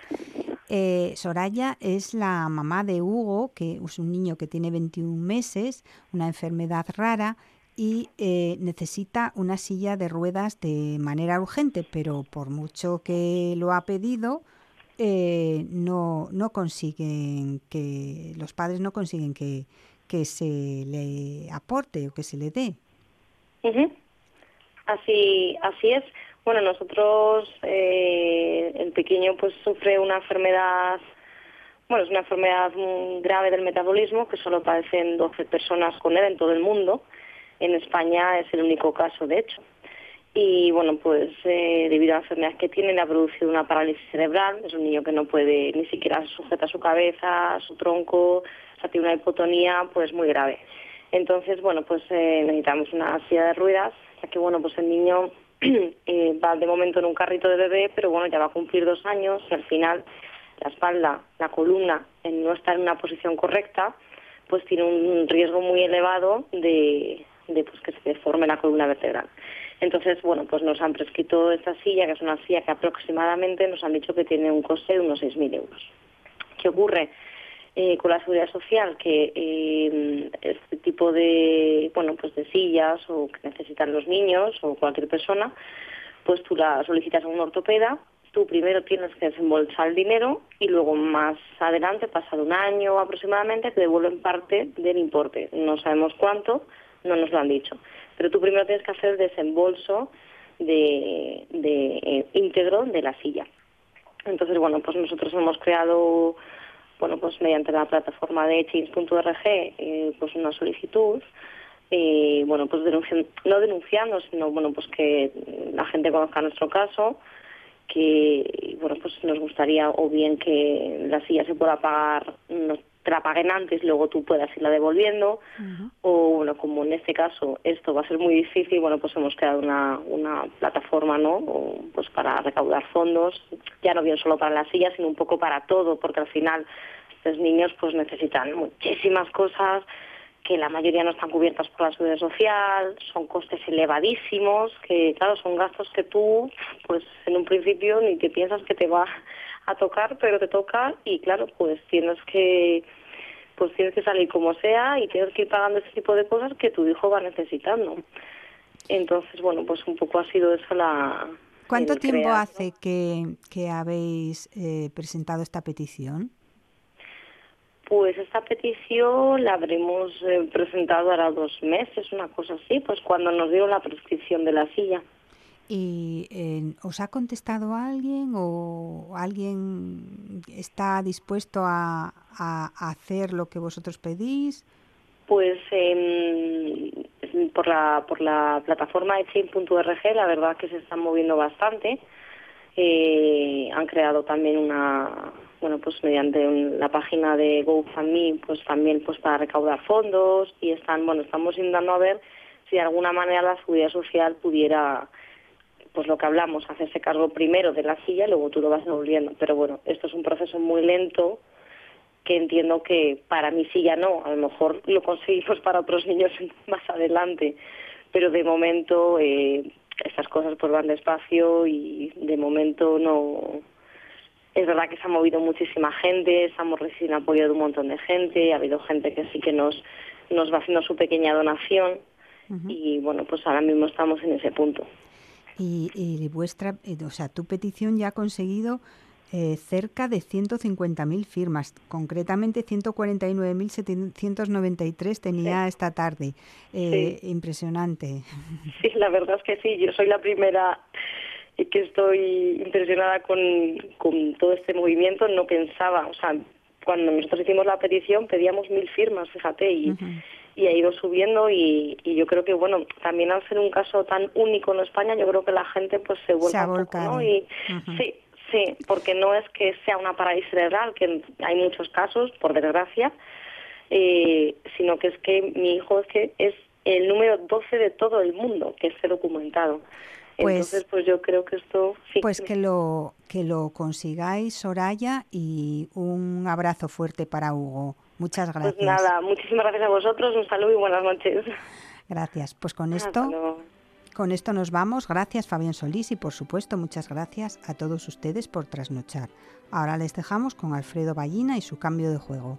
Eh, Soraya es la mamá de Hugo, que es un niño que tiene 21 meses, una enfermedad rara y eh, necesita una silla de ruedas de manera urgente, pero por mucho que lo ha pedido, no, no consiguen que los padres no consiguen que, que se le aporte o que se le dé. Así, así es. Bueno, nosotros, eh, el pequeño pues sufre una enfermedad, bueno, es una enfermedad grave del metabolismo que solo padecen 12 personas con él en todo el mundo. En España es el único caso, de hecho. Y bueno, pues eh, debido a la enfermedad que tiene, le ha producido una parálisis cerebral. Es un niño que no puede ni siquiera sujetar su cabeza, su tronco, tiene una hipotonía pues muy grave. Entonces, bueno, pues eh, necesitamos una silla de ruedas, ya que, bueno, pues el niño (clears throat) eh, va de momento en un carrito de bebé, pero bueno, ya va a cumplir dos años y al final la espalda, la columna, en no estar en una posición correcta, pues tiene un riesgo muy elevado de, de pues, que se deforme la columna vertebral. Entonces, bueno, pues nos han prescrito esta silla, que es una silla que aproximadamente nos han dicho que tiene un coste de unos 6.000 euros. ¿Qué ocurre? Eh, con la seguridad social que eh, este tipo de bueno pues de sillas o que necesitan los niños o cualquier persona pues tú la solicitas a un ortopeda tú primero tienes que desembolsar el dinero y luego más adelante pasado un año aproximadamente te devuelven parte del importe. No sabemos cuánto no nos lo han dicho. Pero tú primero tienes que hacer el desembolso de, de eh, íntegro de la silla. Entonces bueno pues nosotros hemos creado bueno, pues mediante la plataforma de change.org, eh, pues una solicitud, eh, bueno, pues no denunciando, sino, bueno, pues que la gente conozca nuestro caso, que, bueno, pues nos gustaría o bien que la silla se pueda pagar, te la paguen antes y luego tú puedas irla devolviendo, o, bueno, como en este caso esto va a ser muy difícil, bueno, pues hemos creado una, una plataforma, ¿no?, pues para recaudar fondos, ya no bien solo para la silla, sino un poco para todo, porque al final estos niños pues necesitan muchísimas cosas que la mayoría no están cubiertas por la seguridad social, son costes elevadísimos, que claro, son gastos que tú, pues en un principio ni te piensas que te va a tocar, pero te toca y claro, pues tienes que pues tienes que salir como sea y tienes que ir pagando ese tipo de cosas que tu hijo va necesitando. Entonces, bueno, pues un poco ha sido eso la... ¿Cuánto tiempo hace que, que habéis eh, presentado esta petición? Pues esta petición la habremos eh, presentado ahora dos meses, una cosa así, pues cuando nos dieron la prescripción de la silla. ¿Y eh, os ha contestado alguien o alguien está dispuesto a, hacer lo que vosotros pedís? Pues em, por, la, por la plataforma de chain.org la verdad que se están moviendo bastante. Eh, han creado también una, bueno, pues mediante la página de GoFundMe, pues también pues para recaudar fondos y están, bueno, estamos intentando a ver si de alguna manera la seguridad social pudiera pues lo que hablamos, hacerse cargo primero de la silla y luego tú lo vas devolviendo. Pero bueno, esto es un proceso muy lento que entiendo que para mi silla no, a lo mejor lo conseguimos para otros niños (laughs) más adelante, pero de momento eh, estas cosas pues van despacio y de momento no, es verdad que se ha movido muchísima gente, estamos recibiendo apoyo de un montón de gente, ha habido gente que sí que nos, nos va haciendo su pequeña donación y bueno, pues ahora mismo estamos en ese punto. Y, y vuestra, eh, o sea, tu petición ya ha conseguido eh, cerca de 150.000 firmas, concretamente 149.793 tenía esta tarde. Eh, Impresionante. (laughs) Sí, la verdad es que sí, yo soy la primera que estoy impresionada con, con todo este movimiento. No pensaba, o sea, cuando nosotros hicimos la petición pedíamos mil firmas, fíjate, y, y ha ido subiendo y, y, yo creo que, bueno, también al ser un caso tan único en España, yo creo que la gente pues se vuelve a un ¿no? Y sí, Sí, porque no es que sea una parálisis cerebral, que hay muchos casos, por desgracia, eh, sino que es que mi hijo es que es el número 12 de todo el mundo que esté documentado. Pues, Entonces, pues yo creo que esto Pues que lo que lo consigáis, Soraya, y un abrazo fuerte para Hugo. Muchas pues gracias. Pues nada, muchísimas gracias a vosotros, un saludo y buenas noches. Gracias. Pues con esto con esto nos vamos. Gracias Fabián Solís y por supuesto muchas gracias a todos ustedes por trasnochar. Ahora les dejamos con Alfredo Ballina y su cambio de juego.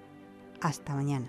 Hasta mañana.